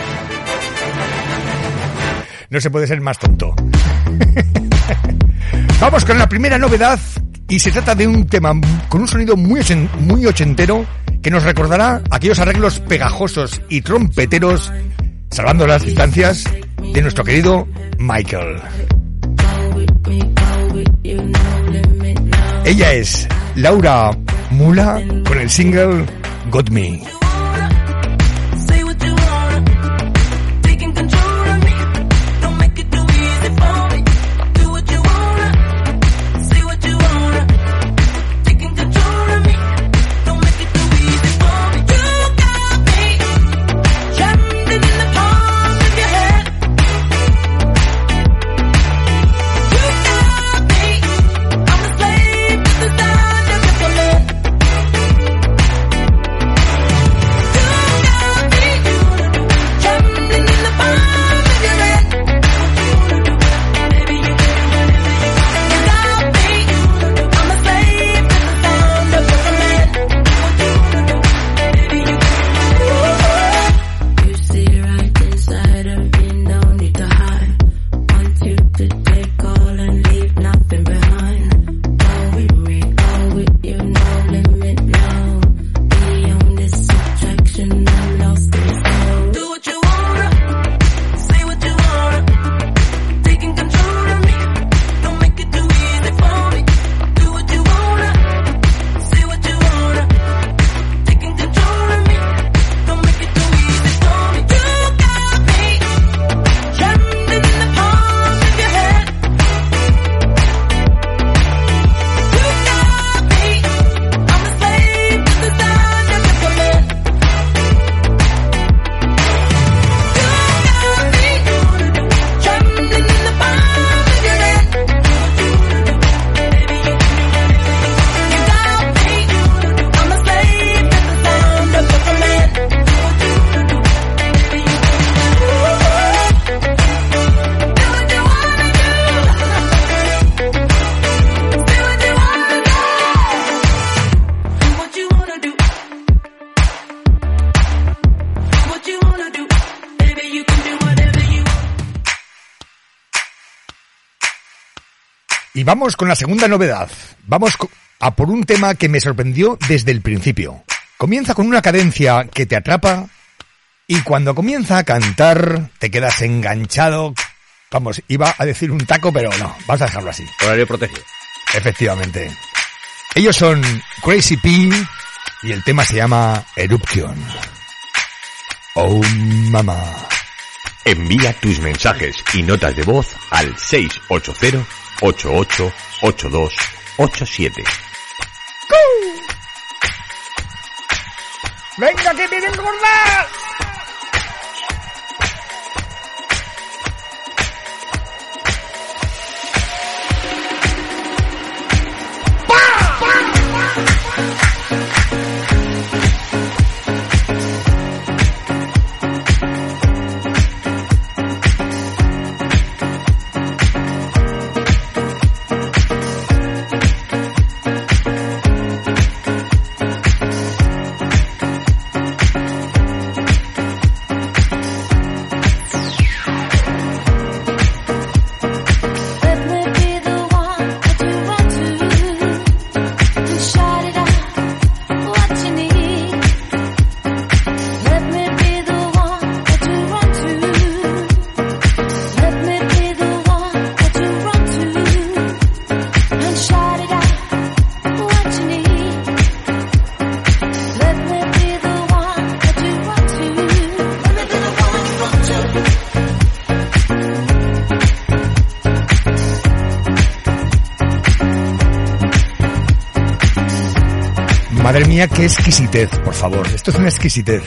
No se puede ser más tonto. Vamos con la primera novedad y se trata de un tema con un sonido muy, muy ochentero que nos recordará aquellos arreglos pegajosos y trompeteros, salvando las distancias, de nuestro querido Michael. Ella es Laura Mula con el single Got Me. Vamos con la segunda novedad. Vamos a por un tema que me sorprendió desde el principio. Comienza con una cadencia que te atrapa y cuando comienza a cantar te quedas enganchado. Vamos, iba a decir un taco, pero no, vamos a dejarlo así. Horario protegido. Efectivamente. Ellos son Crazy P y el tema se llama Eruption. Oh, mamá. Envía tus mensajes y notas de voz al 680-888287. ¡Venga, que viene engordar! Qué exquisitez, por favor. Esto es una exquisitez.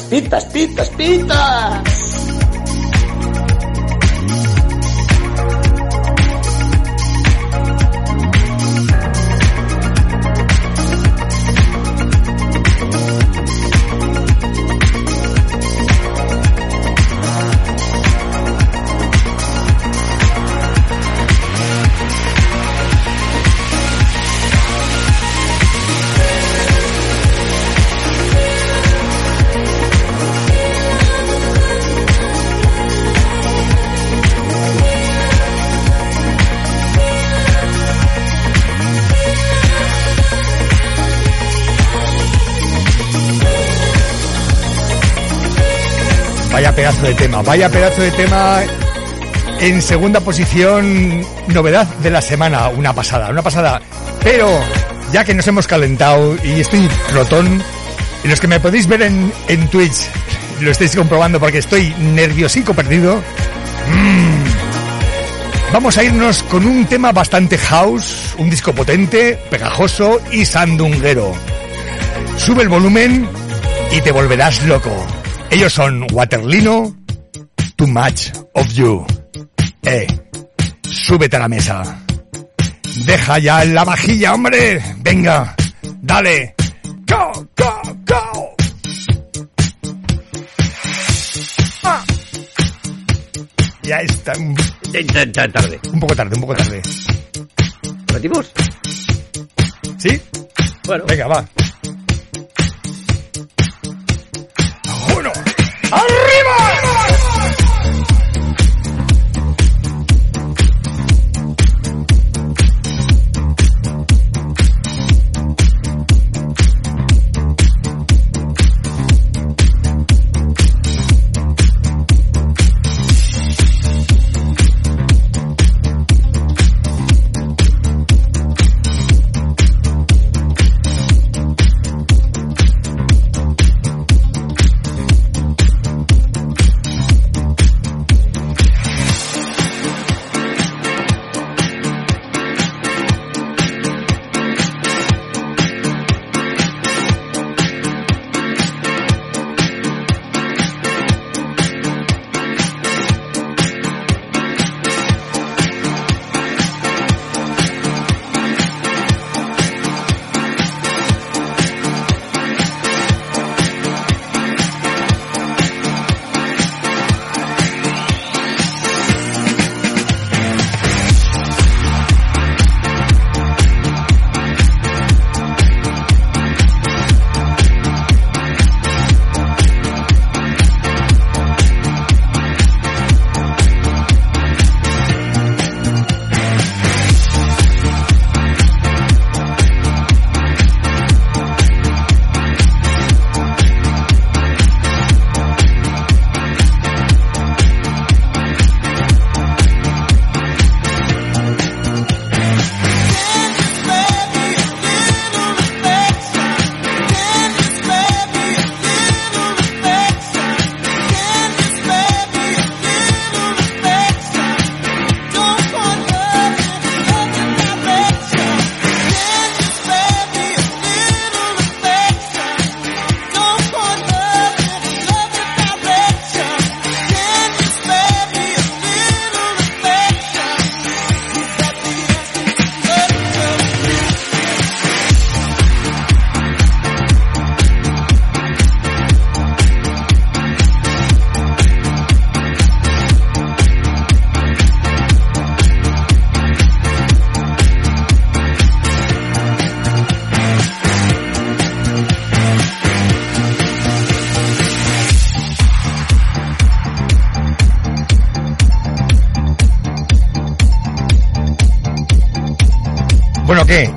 pintes. Pedazo de tema, vaya pedazo de tema. En segunda posición, novedad de la semana, una pasada, una pasada. Pero ya que nos hemos calentado y estoy rotón, y los que me podéis ver en, en Twitch lo estáis comprobando porque estoy nerviosico perdido. mm, Vamos a irnos con un tema bastante house, un disco potente, pegajoso y sandunguero. Sube el volumen y te volverás loco. Ellos son Waterlino, Too Much of You. Eh, súbete a la mesa. Deja ya la vajilla, hombre. Venga, dale. Go, go, go. Ah. Ya está. Un, tarde. Un poco tarde, un poco tarde. ¿Repetimos? ¿Sí? Bueno. Venga, va.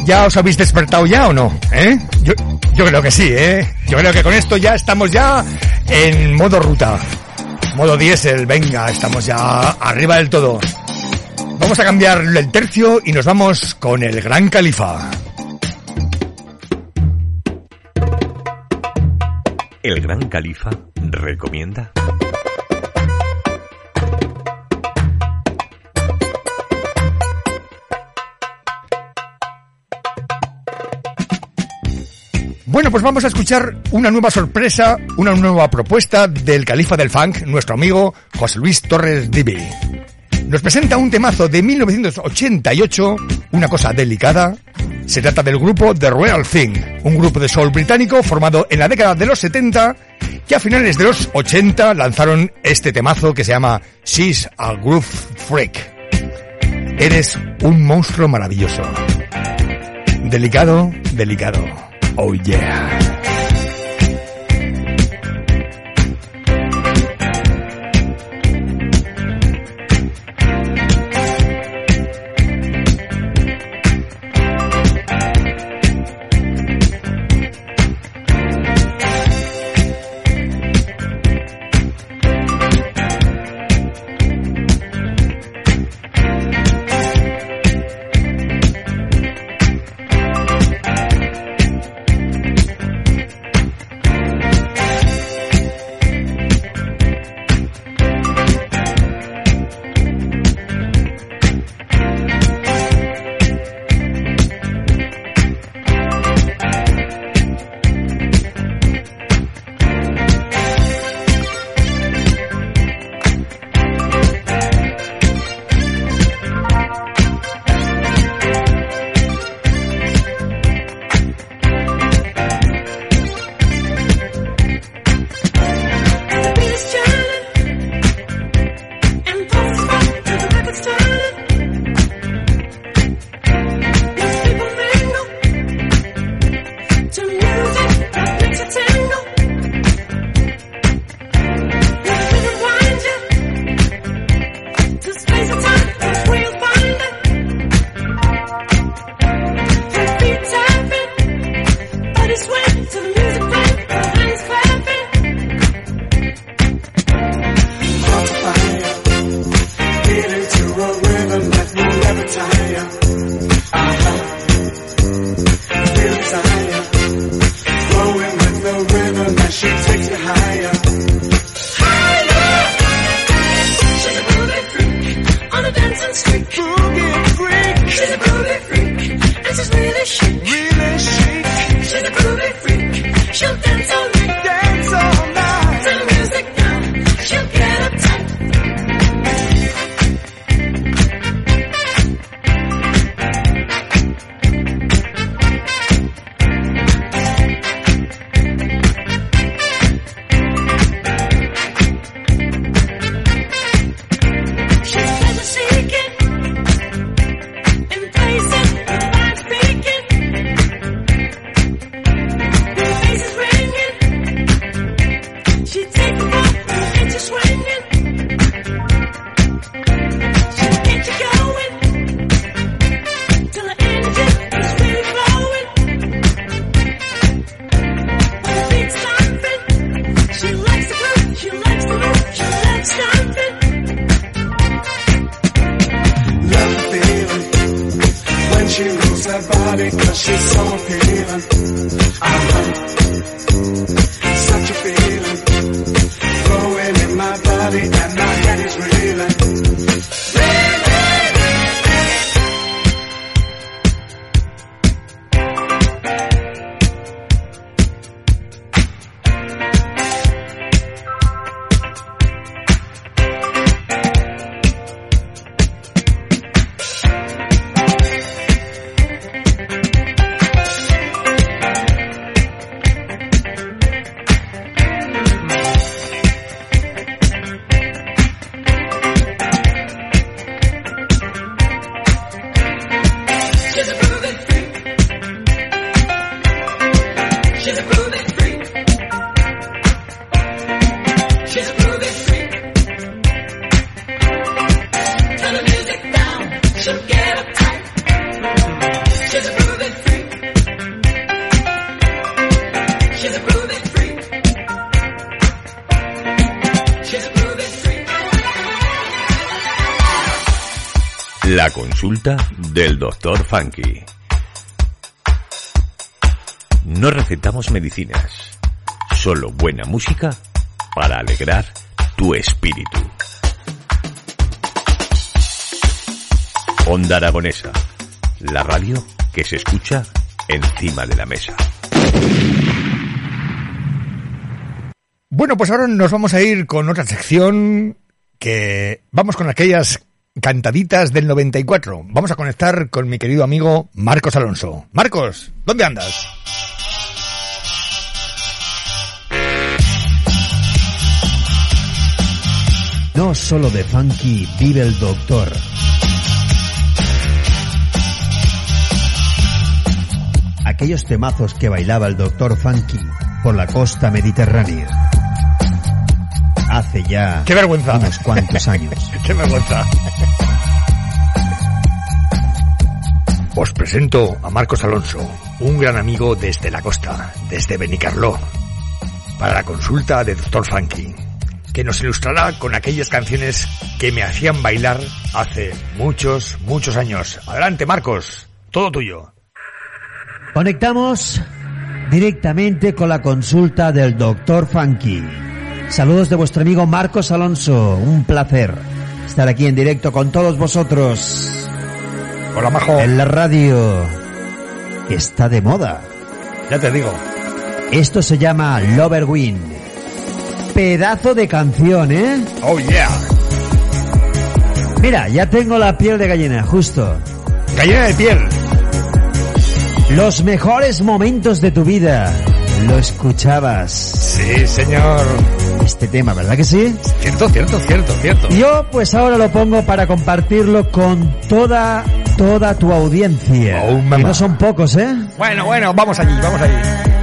¿Ya os habéis despertado ya o no? ¿Eh? Yo, yo creo que sí, ¿eh? Yo creo que con esto ya estamos ya en modo ruta. Modo diésel, venga, estamos ya arriba del todo. Vamos a cambiar el tercio y nos vamos con el Gran Califa. El Gran Califa recomienda. Pues vamos a escuchar una nueva sorpresa, una nueva propuesta del califa del funk, nuestro amigo José Luis Torres Divi. Nos presenta un temazo de 1988, una cosa delicada. Se trata del grupo The Royal Thing, un grupo de soul británico formado en la década de los 70 que a finales de los 80 lanzaron este temazo que se llama She's a Groove Freak. Eres un monstruo maravilloso. Delicado, delicado. Oh yeah. Consulta del doctor Funky. No recetamos medicinas, solo buena música para alegrar tu espíritu. Onda Aragonesa, la radio que se escucha encima de la mesa. Bueno, pues ahora nos vamos a ir con otra sección que vamos con aquellas cantaditas del 94. Vamos a conectar con mi querido amigo Marcos Alonso. Marcos, ¿dónde andas? No solo de funky vive el doctor. Aquellos temazos que bailaba el doctor funky por la costa mediterránea. Hace ya ¡Qué vergüenza! unos cuantos años. ¡Qué vergüenza! Os presento a Marcos Alonso, un gran amigo desde la costa, desde Benicarló, para la consulta de Dr. Funky, que nos ilustrará con aquellas canciones que me hacían bailar hace muchos, muchos años. Adelante, Marcos, todo tuyo. Conectamos directamente con la consulta del doctor Funky. Saludos de vuestro amigo Marcos Alonso. Un placer estar aquí en directo con todos vosotros. Hola, Majo. En la radio que está de moda. Ya te digo. Esto se llama Lover Wind. Pedazo de canción, ¿eh? Oh, yeah. Mira, ya tengo la piel de gallina, justo. Gallina de piel. Los mejores momentos de tu vida. Lo escuchabas. Sí, señor. Este tema, ¿verdad que sí? Cierto, cierto, cierto, cierto. Yo pues ahora lo pongo para compartirlo con toda, toda tu audiencia. Oh, no son pocos, ¿eh? Bueno, bueno, vamos allí, vamos allí.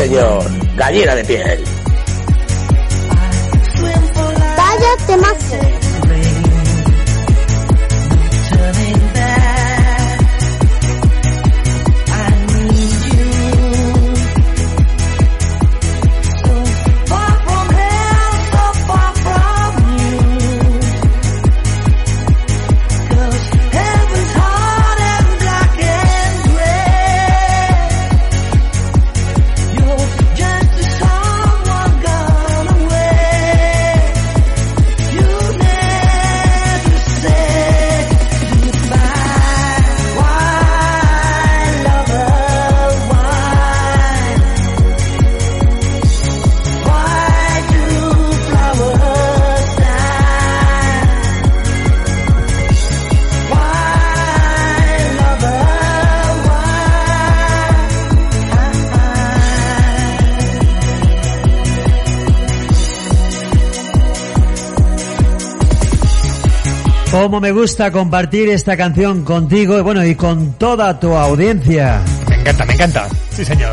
Señor. Gallina de piel. Cómo me gusta compartir esta canción contigo y bueno, y con toda tu audiencia. Me encanta, me encanta. Sí, señor.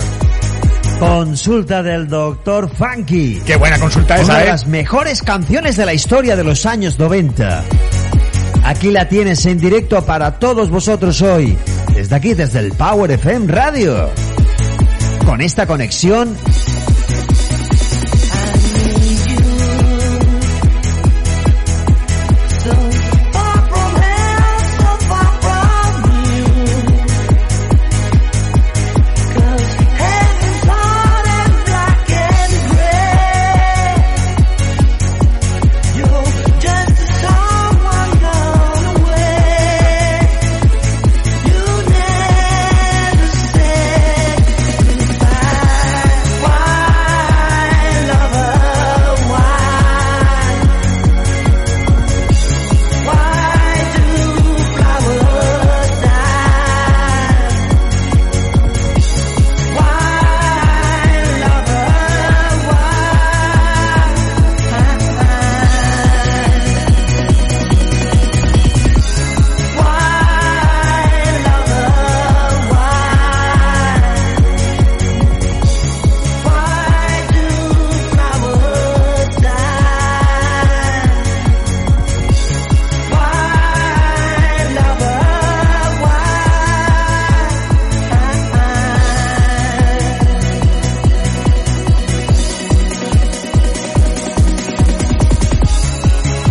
Consulta del Doctor Funky. Qué buena consulta Una esa, de ¿eh? las mejores canciones de la historia de los años 90. Aquí la tienes en directo para todos vosotros hoy. Desde aquí, desde el Power FM Radio. Con esta conexión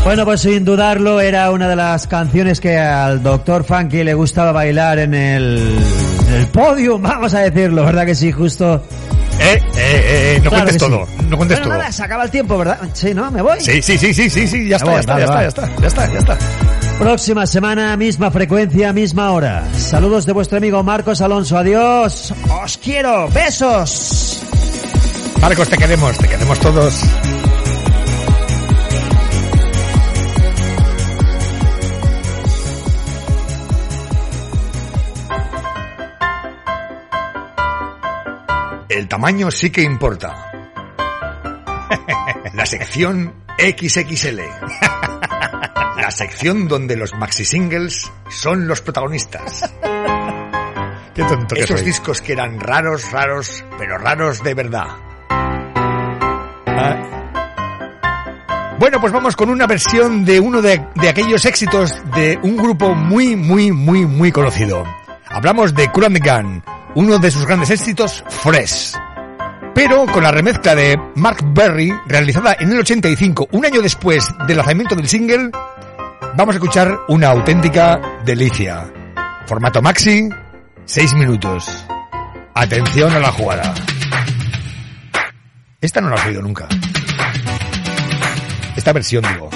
Bueno, pues sin dudarlo era una de las canciones que al Doctor Funky le gustaba bailar en el, en el podio, vamos a decirlo, ¿verdad que sí? Justo. Eh, eh, eh, no Claro cuentes sí. todo, no cuentes Bueno, todo. nada, se acaba el tiempo, ¿verdad? Sí, ¿no? ¿Me voy? Sí, sí, sí, sí, sí, sí, ya está, voy, ya está, vale, ya está, ya está, ya está, ya está. Próxima semana, misma frecuencia, misma hora. Saludos de vuestro amigo Marcos Alonso. Adiós. Os quiero. Besos. Marcos, te queremos, te queremos todos. El tamaño sí que importa. La sección XXL. La sección donde los maxi singles son los protagonistas. Qué tonto que Esos soy. discos que eran raros, raros, pero raros de verdad. Ah. Bueno, pues vamos con una versión de uno de, de aquellos éxitos de un grupo muy, muy, muy, muy conocido. Hablamos de the Gun, uno de sus grandes éxitos, Fresh. Pero con la remezcla de Mark Berry, realizada en el 85, un año después del lanzamiento del single, vamos a escuchar una auténtica delicia. Formato maxi, 6 minutos. Atención a la jugada. Esta no la has oído nunca. Esta versión, digo.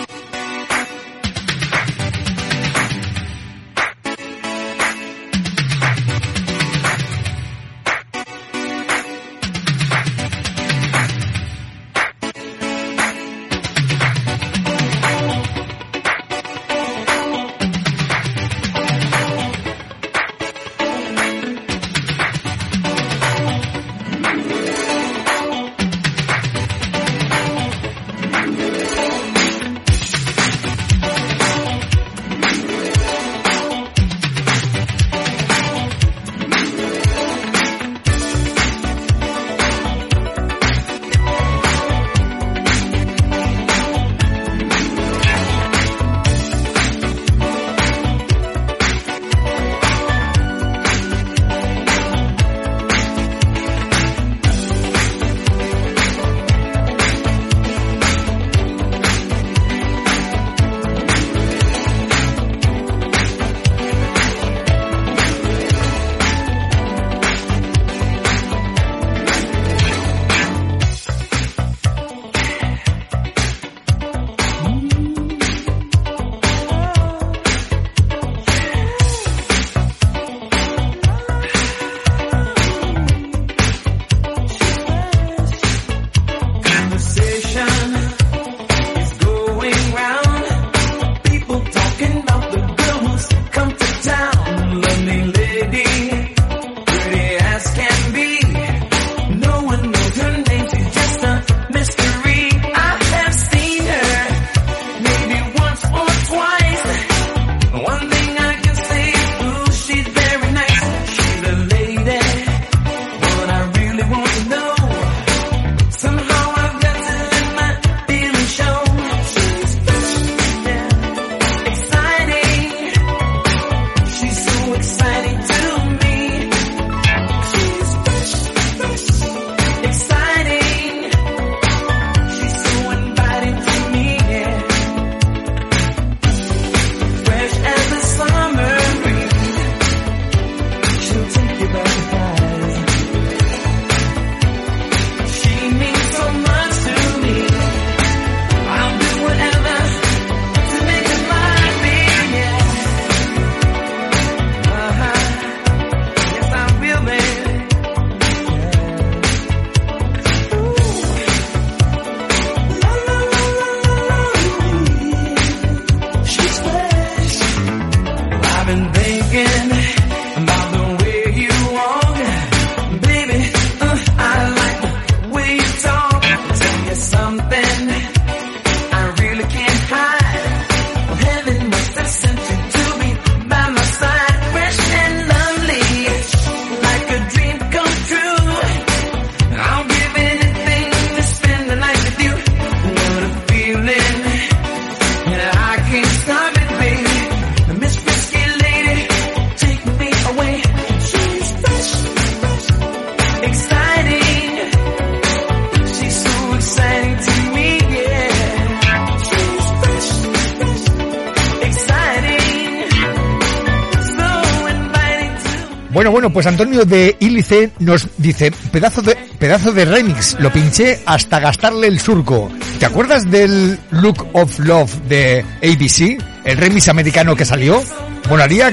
Pues Antonio de Ílice nos dice, pedazo de, pedazo de remix, lo pinché hasta gastarle el surco. ¿Te acuerdas del Look of Love de ABC? El remix americano que salió. Molaría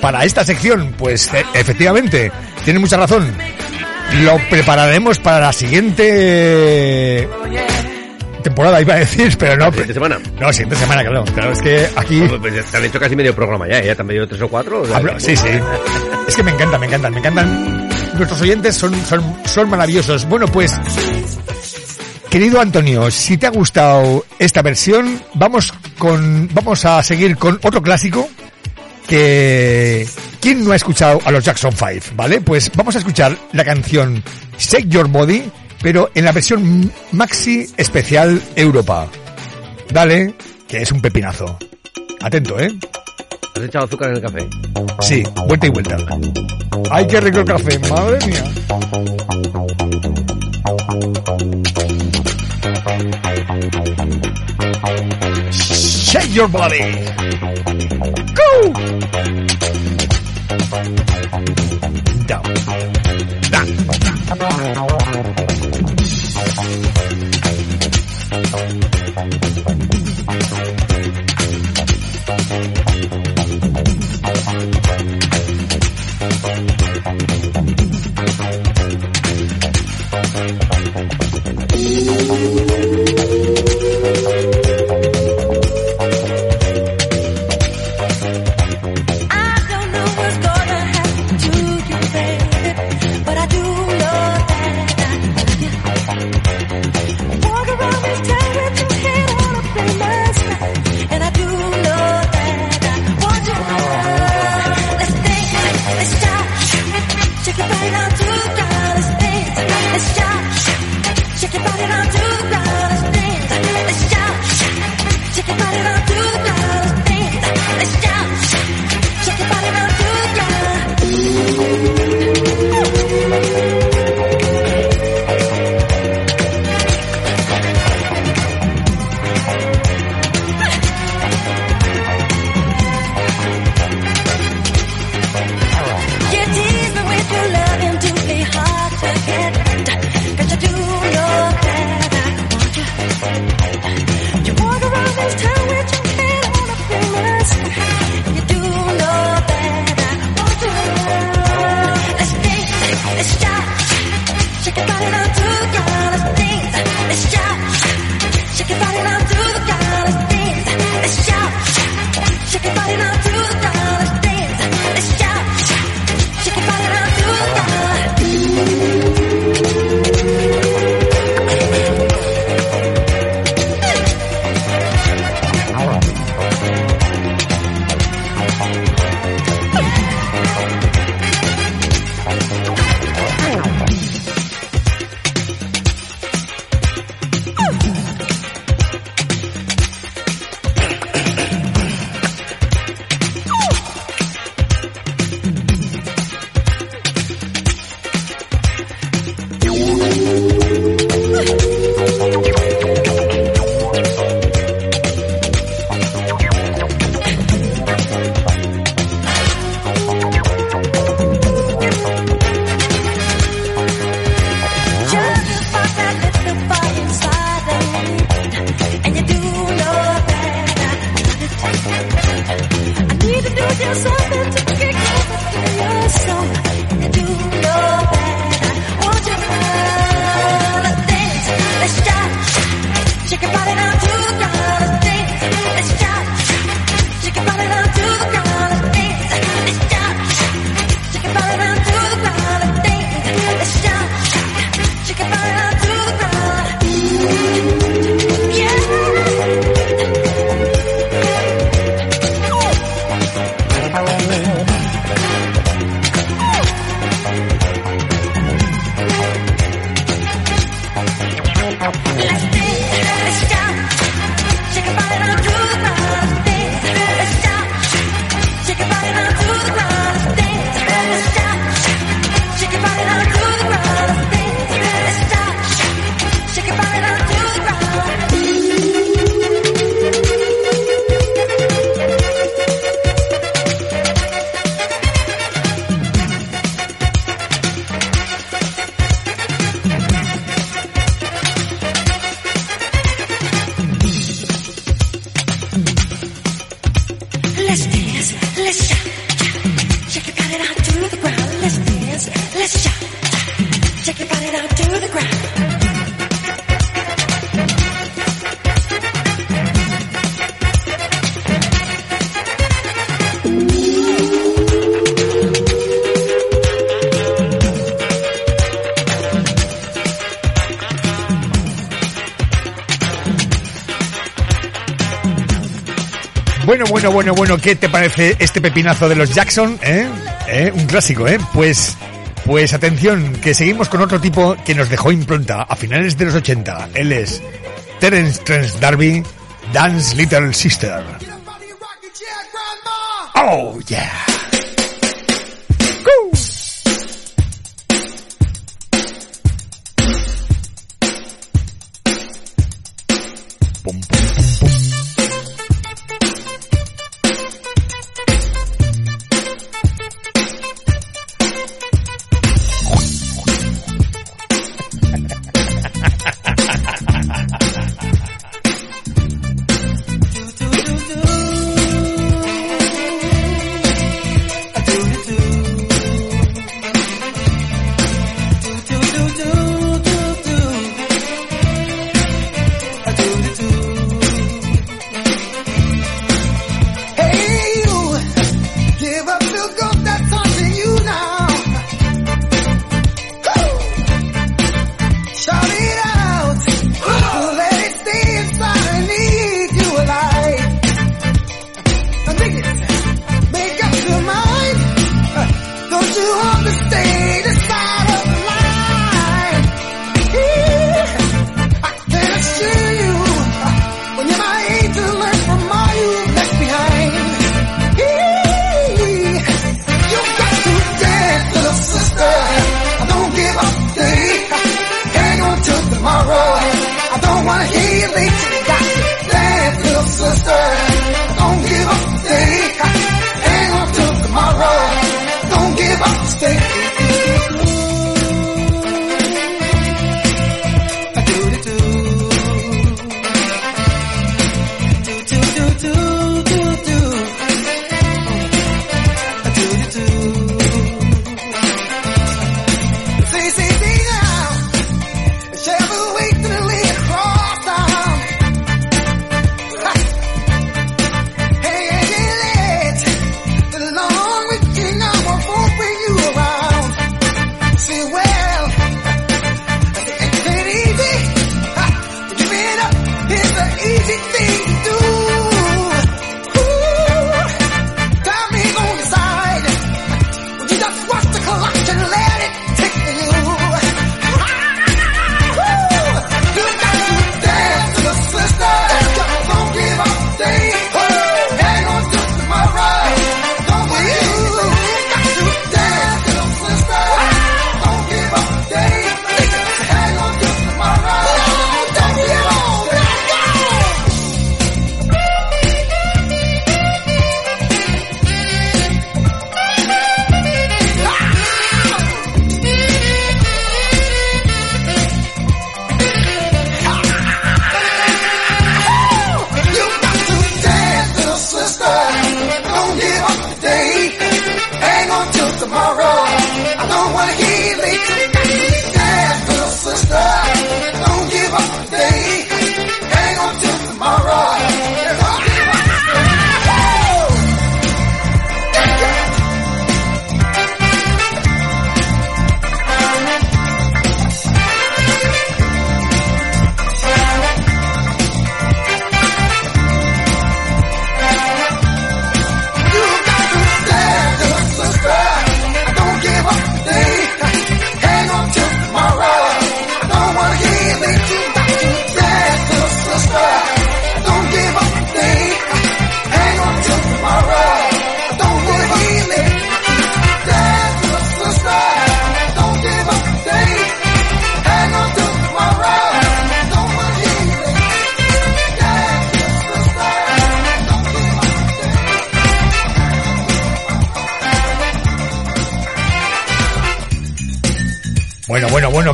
para esta sección, pues e- efectivamente, tiene mucha razón. Lo prepararemos para la siguiente temporada, iba a decir, pero no. ¿Siguiente semana? No, siguiente semana, claro. Claro, es que aquí... Pues, pues, te han hecho casi medio programa ya, ¿eh? ¿Te han pedido tres o cuatro? O sea, Hablo- sí, sí. Es que me encanta, me encantan, me encantan. Nuestros oyentes son, son, son maravillosos. Bueno, pues, querido Antonio, si te ha gustado esta versión, vamos con, vamos a seguir con otro clásico que, ¿quién no ha escuchado a los Jackson 5? ¿Vale? Pues vamos a escuchar la canción Shake Your Body, pero en la versión maxi especial Europa. Dale, que es un pepinazo. Atento, ¿eh? ¿Has echado azúcar en el café? Sí, vuelta y vuelta. ¡Ay, qué rico el café! ¡Madre mía! Shake your body! Go! Down. Down. I Bueno, bueno, bueno, ¿qué te parece este pepinazo de los Jackson? Eh? ¿Eh? Un clásico, ¿eh? Pues, pues atención, que seguimos con otro tipo que nos dejó impronta a finales de los 80. Él es Terence Trent Darby, Dance Little Sister.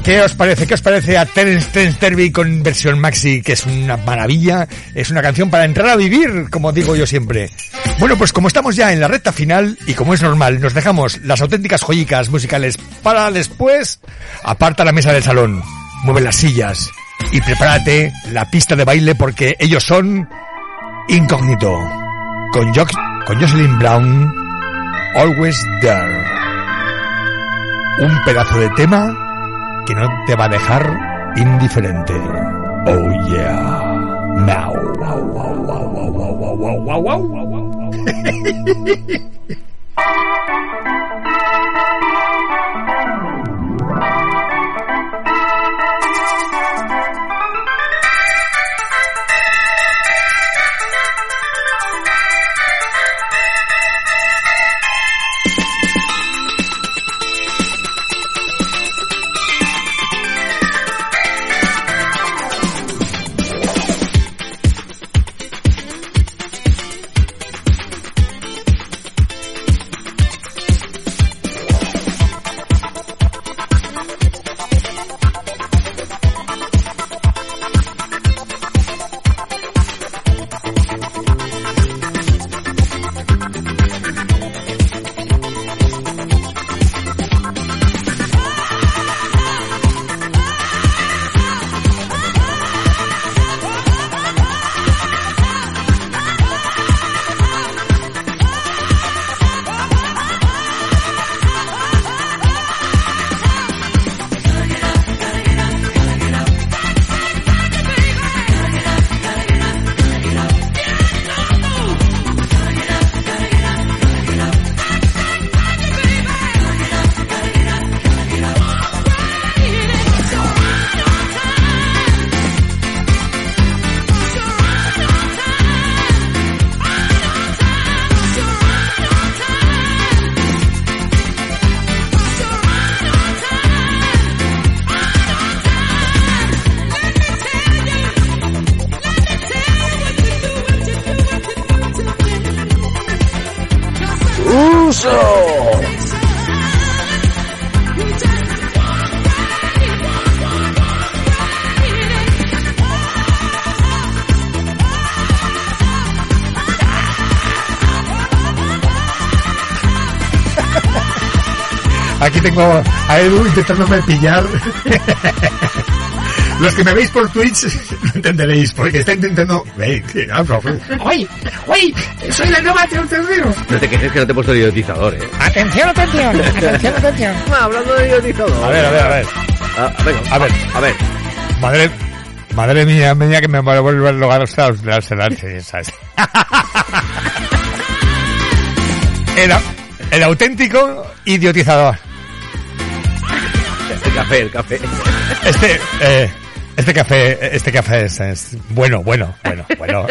¿qué os parece? ¿Qué os parece a Terence, Terence Derby con versión maxi, que es una maravilla? Es una canción para entrar a vivir, como digo yo siempre. Bueno, pues como estamos ya en la recta final, y como es normal, nos dejamos las auténticas joyicas musicales para después. Aparta la mesa del salón, mueve las sillas y prepárate la pista de baile porque ellos son Incógnito. Con, jo con Jocelyn Brown, Always There. Un pedazo de tema que no te va a dejar indiferente. Oh yeah. tengo a Edu intentándome pillar. Los que me veis por Twitch no entenderéis, porque está intentando... Ah, profe. ¡Uy! ¡Uy! ¡Soy la nueva Teoterrero! No te quejes que no te he puesto el idiotizador, eh. Atención, atención, atención, atención. Hablando de idiotizador. A ver, a ver, a ver. A, a ver, A ver. a ver. Madre, madre mía, mía que me vuelve a lugar los de las ¿sabes? Era el auténtico idiotizador. El café. Este, eh, este café, este café es, bueno, bueno, bueno, bueno.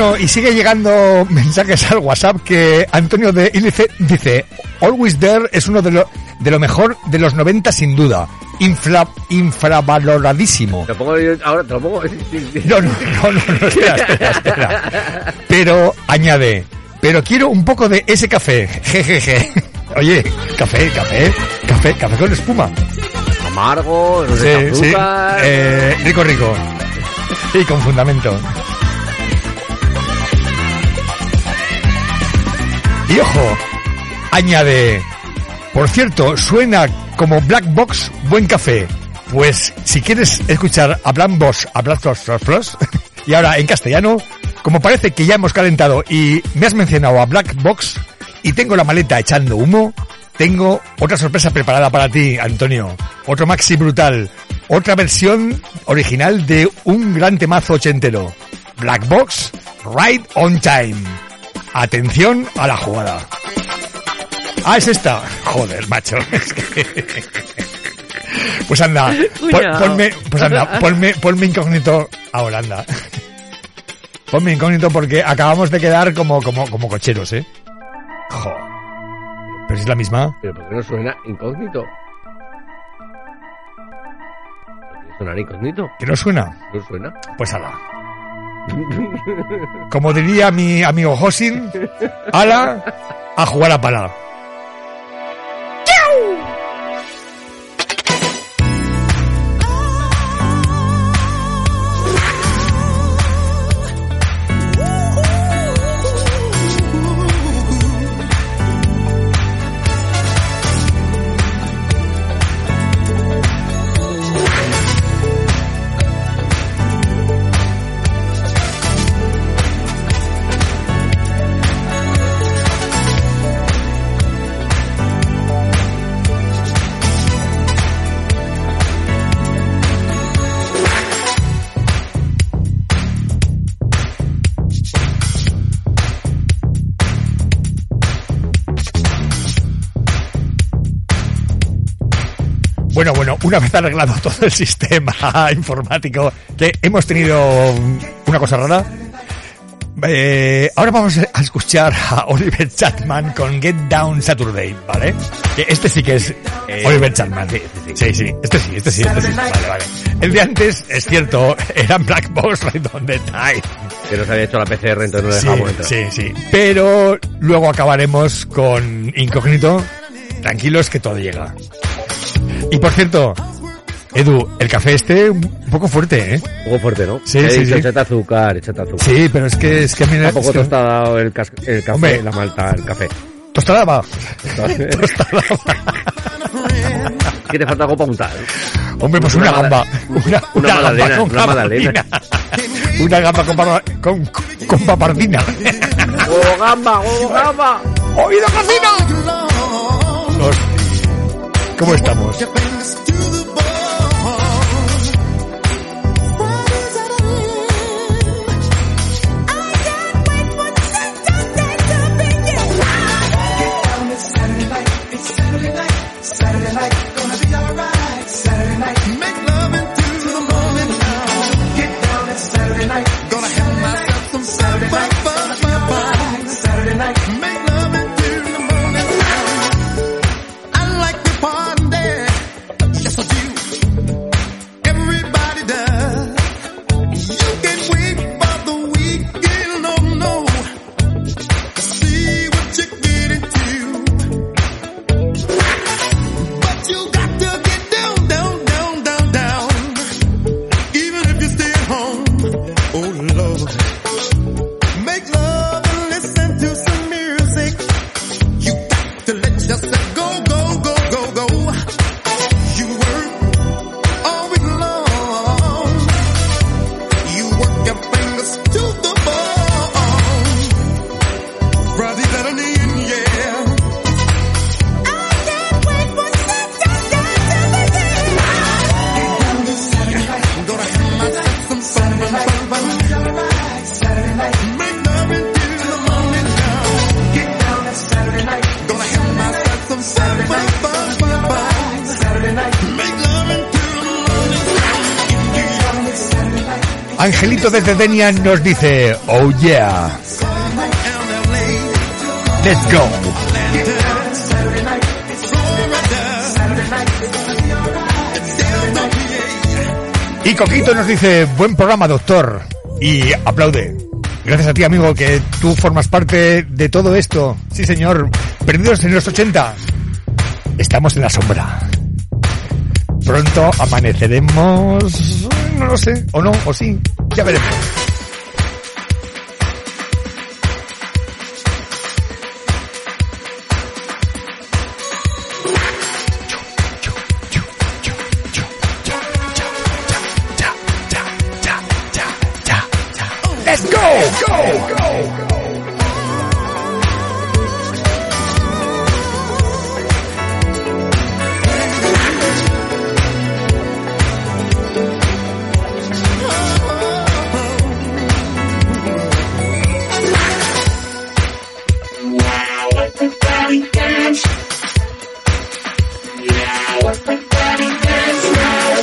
Bueno, y sigue llegando mensajes al WhatsApp que Antonio de Ilice dice, Always There es uno de lo, de lo mejor de los 90 sin duda. Infra, infravaloradísimo. Te lo pongo yo ahora, te lo pongo. No, no, no, no, no, espera, espera, espera. Pero añade, pero quiero un poco de ese café. Jejeje. Oye, café, café, café, café con espuma. Amargo, no Sí, sé, sí. azúcar. Eh, rico, rico. Y con fundamento. Y ojo, añade, por cierto, suena como Black Box Buen Café. Pues si quieres escuchar a Black Box, a Black Box, y ahora en castellano, como parece que ya hemos calentado y me has mencionado a Black Box y tengo la maleta echando humo, tengo otra sorpresa preparada para ti, Antonio. Otro maxi brutal. Otra versión original de un gran temazo ochentero. Black Box, Right on Time. Atención a la jugada. Ah, es esta. Joder, macho. Es que- Pues anda, pon- ponme, pues anda, ponme, ponme incógnito ahora, anda. Ponme incógnito porque acabamos de quedar como, como, como cocheros, ¿eh? Jo. Pero si es la misma. Pero ¿por qué no suena incógnito? ¿Por qué suena incógnito? ¿Que no suena? ¿No suena? Pues ala. Como diría mi amigo Hosin, ala, a jugar a pala. Bueno, bueno, una vez arreglado todo el sistema informático, que hemos tenido una cosa rara, eh, ahora vamos a escuchar a Oliver Chatman con Get Down Saturday, ¿vale? Que este sí que es Eh, Oliver Chatman. Sí, sí, sí, este sí, este sí, este sí. Vale, vale. El de antes, es cierto, era Black Box Right on the Time. Que nos había hecho la PCR, entonces no Sí, dejamos entrar. sí, sí. Pero luego acabaremos con Incógnito. Tranquilos que todo llega. Y por cierto, Edu, el café este un poco fuerte, ¿eh? Un poco fuerte, ¿no? Sí, sí, dicho, sí. Échate azúcar, échate azúcar. Sí, pero es que es que a mí Tampoco es que- tostado el, cas- el café, Hombre. la malta, el café. tostada va. ¿Qué te falta algo para untar? Hombre, pues una, Una gamba. Una, una gamba magdalena, con una. Una gamba con, con, con papardina. ¡Huevo gamba, huevo gamba! ¡Oído cocina! Hostia. ¿Cómo estamos? Angelito desde Denia nos dice, oh yeah. Let's go. Y Coquito nos dice, buen programa, doctor. Y aplaude. Gracias a ti, amigo, que tú formas parte de todo esto. Sí, señor. Perdidos en los 80. Estamos en la sombra. Pronto amaneceremos... No lo sé. O no, o sí. Ya veremos.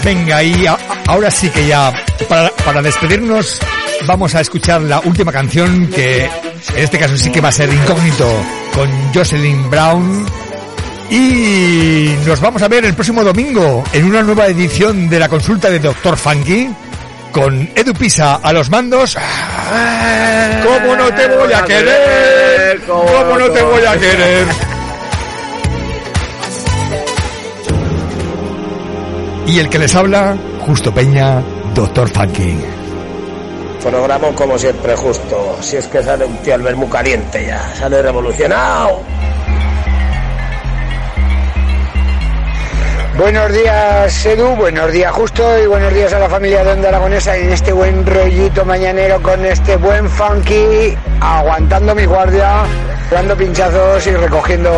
Venga, y a- ahora sí que ya, para, para despedirnos, vamos a escuchar la última canción que en este caso sí que va a ser incógnito con Jocelyn Brown. Y nos vamos a ver el próximo domingo en una nueva edición de la consulta de Doctor Funky con Edu Pisa a los mandos. ¿Cómo no te voy a querer? ¿Cómo no te voy a querer? Y el que les habla, Justo Peña, Doctor Funky. Fonograma como siempre, justo. Si es que sale un tío al ver muy caliente ya. Sale revolucionado. Buenos días, Edu, buenos días, Justo, y buenos días a la familia de Onda Aragonesa en este buen rollito mañanero con este buen funky, aguantando mi guardia, dando pinchazos y recogiendo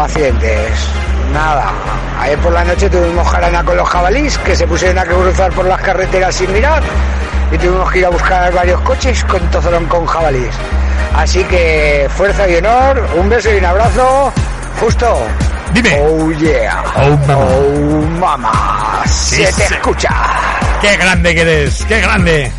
accidentes. Nada, ayer por la noche tuvimos jarana con los jabalís que se pusieron a cruzar por las carreteras sin mirar y tuvimos que ir a buscar varios coches con tozolón con jabalís. Así que fuerza y honor, un beso y un abrazo, Justo. Dime. Oh yeah. Oh mamá. Oh mamá. Sí, Se te sí. escucha. ¡Qué grande que eres! ¡Qué grande!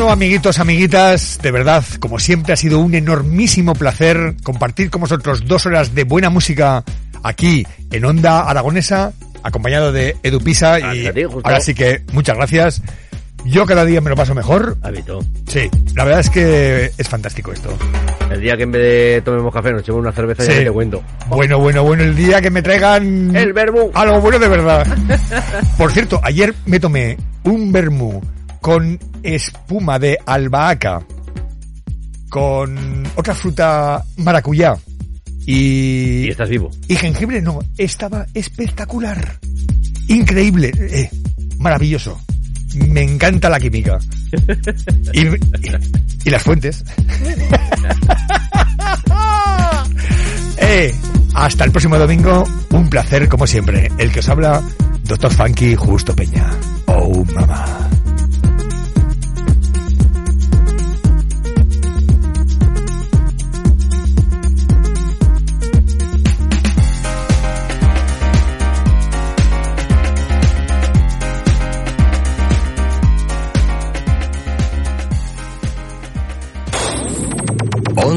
Bueno, amiguitos, amiguitas, de verdad, como siempre ha sido un enormísimo placer compartir con vosotros dos horas de buena música aquí en Onda Aragonesa, acompañado de Edu Pisa y ti, ahora sí que muchas gracias. Yo cada día me lo paso mejor. Habito. Sí, la verdad es que es fantástico esto. El día que en vez de tomemos café nos echemos una cerveza Sí. ya te cuento. Bueno, bueno, bueno, el día que me traigan El vermú. algo bueno de verdad. Por cierto, ayer me tomé un vermú con espuma de albahaca, con otra fruta maracuyá Y... Y estás vivo. Y jengibre no, estaba espectacular. Increíble, eh, maravilloso. Me encanta la química. Y, y- y las fuentes. Eh, hasta el próximo domingo, un placer como siempre. El que os habla, Doctor Funky Justo Peña. Oh, mamá.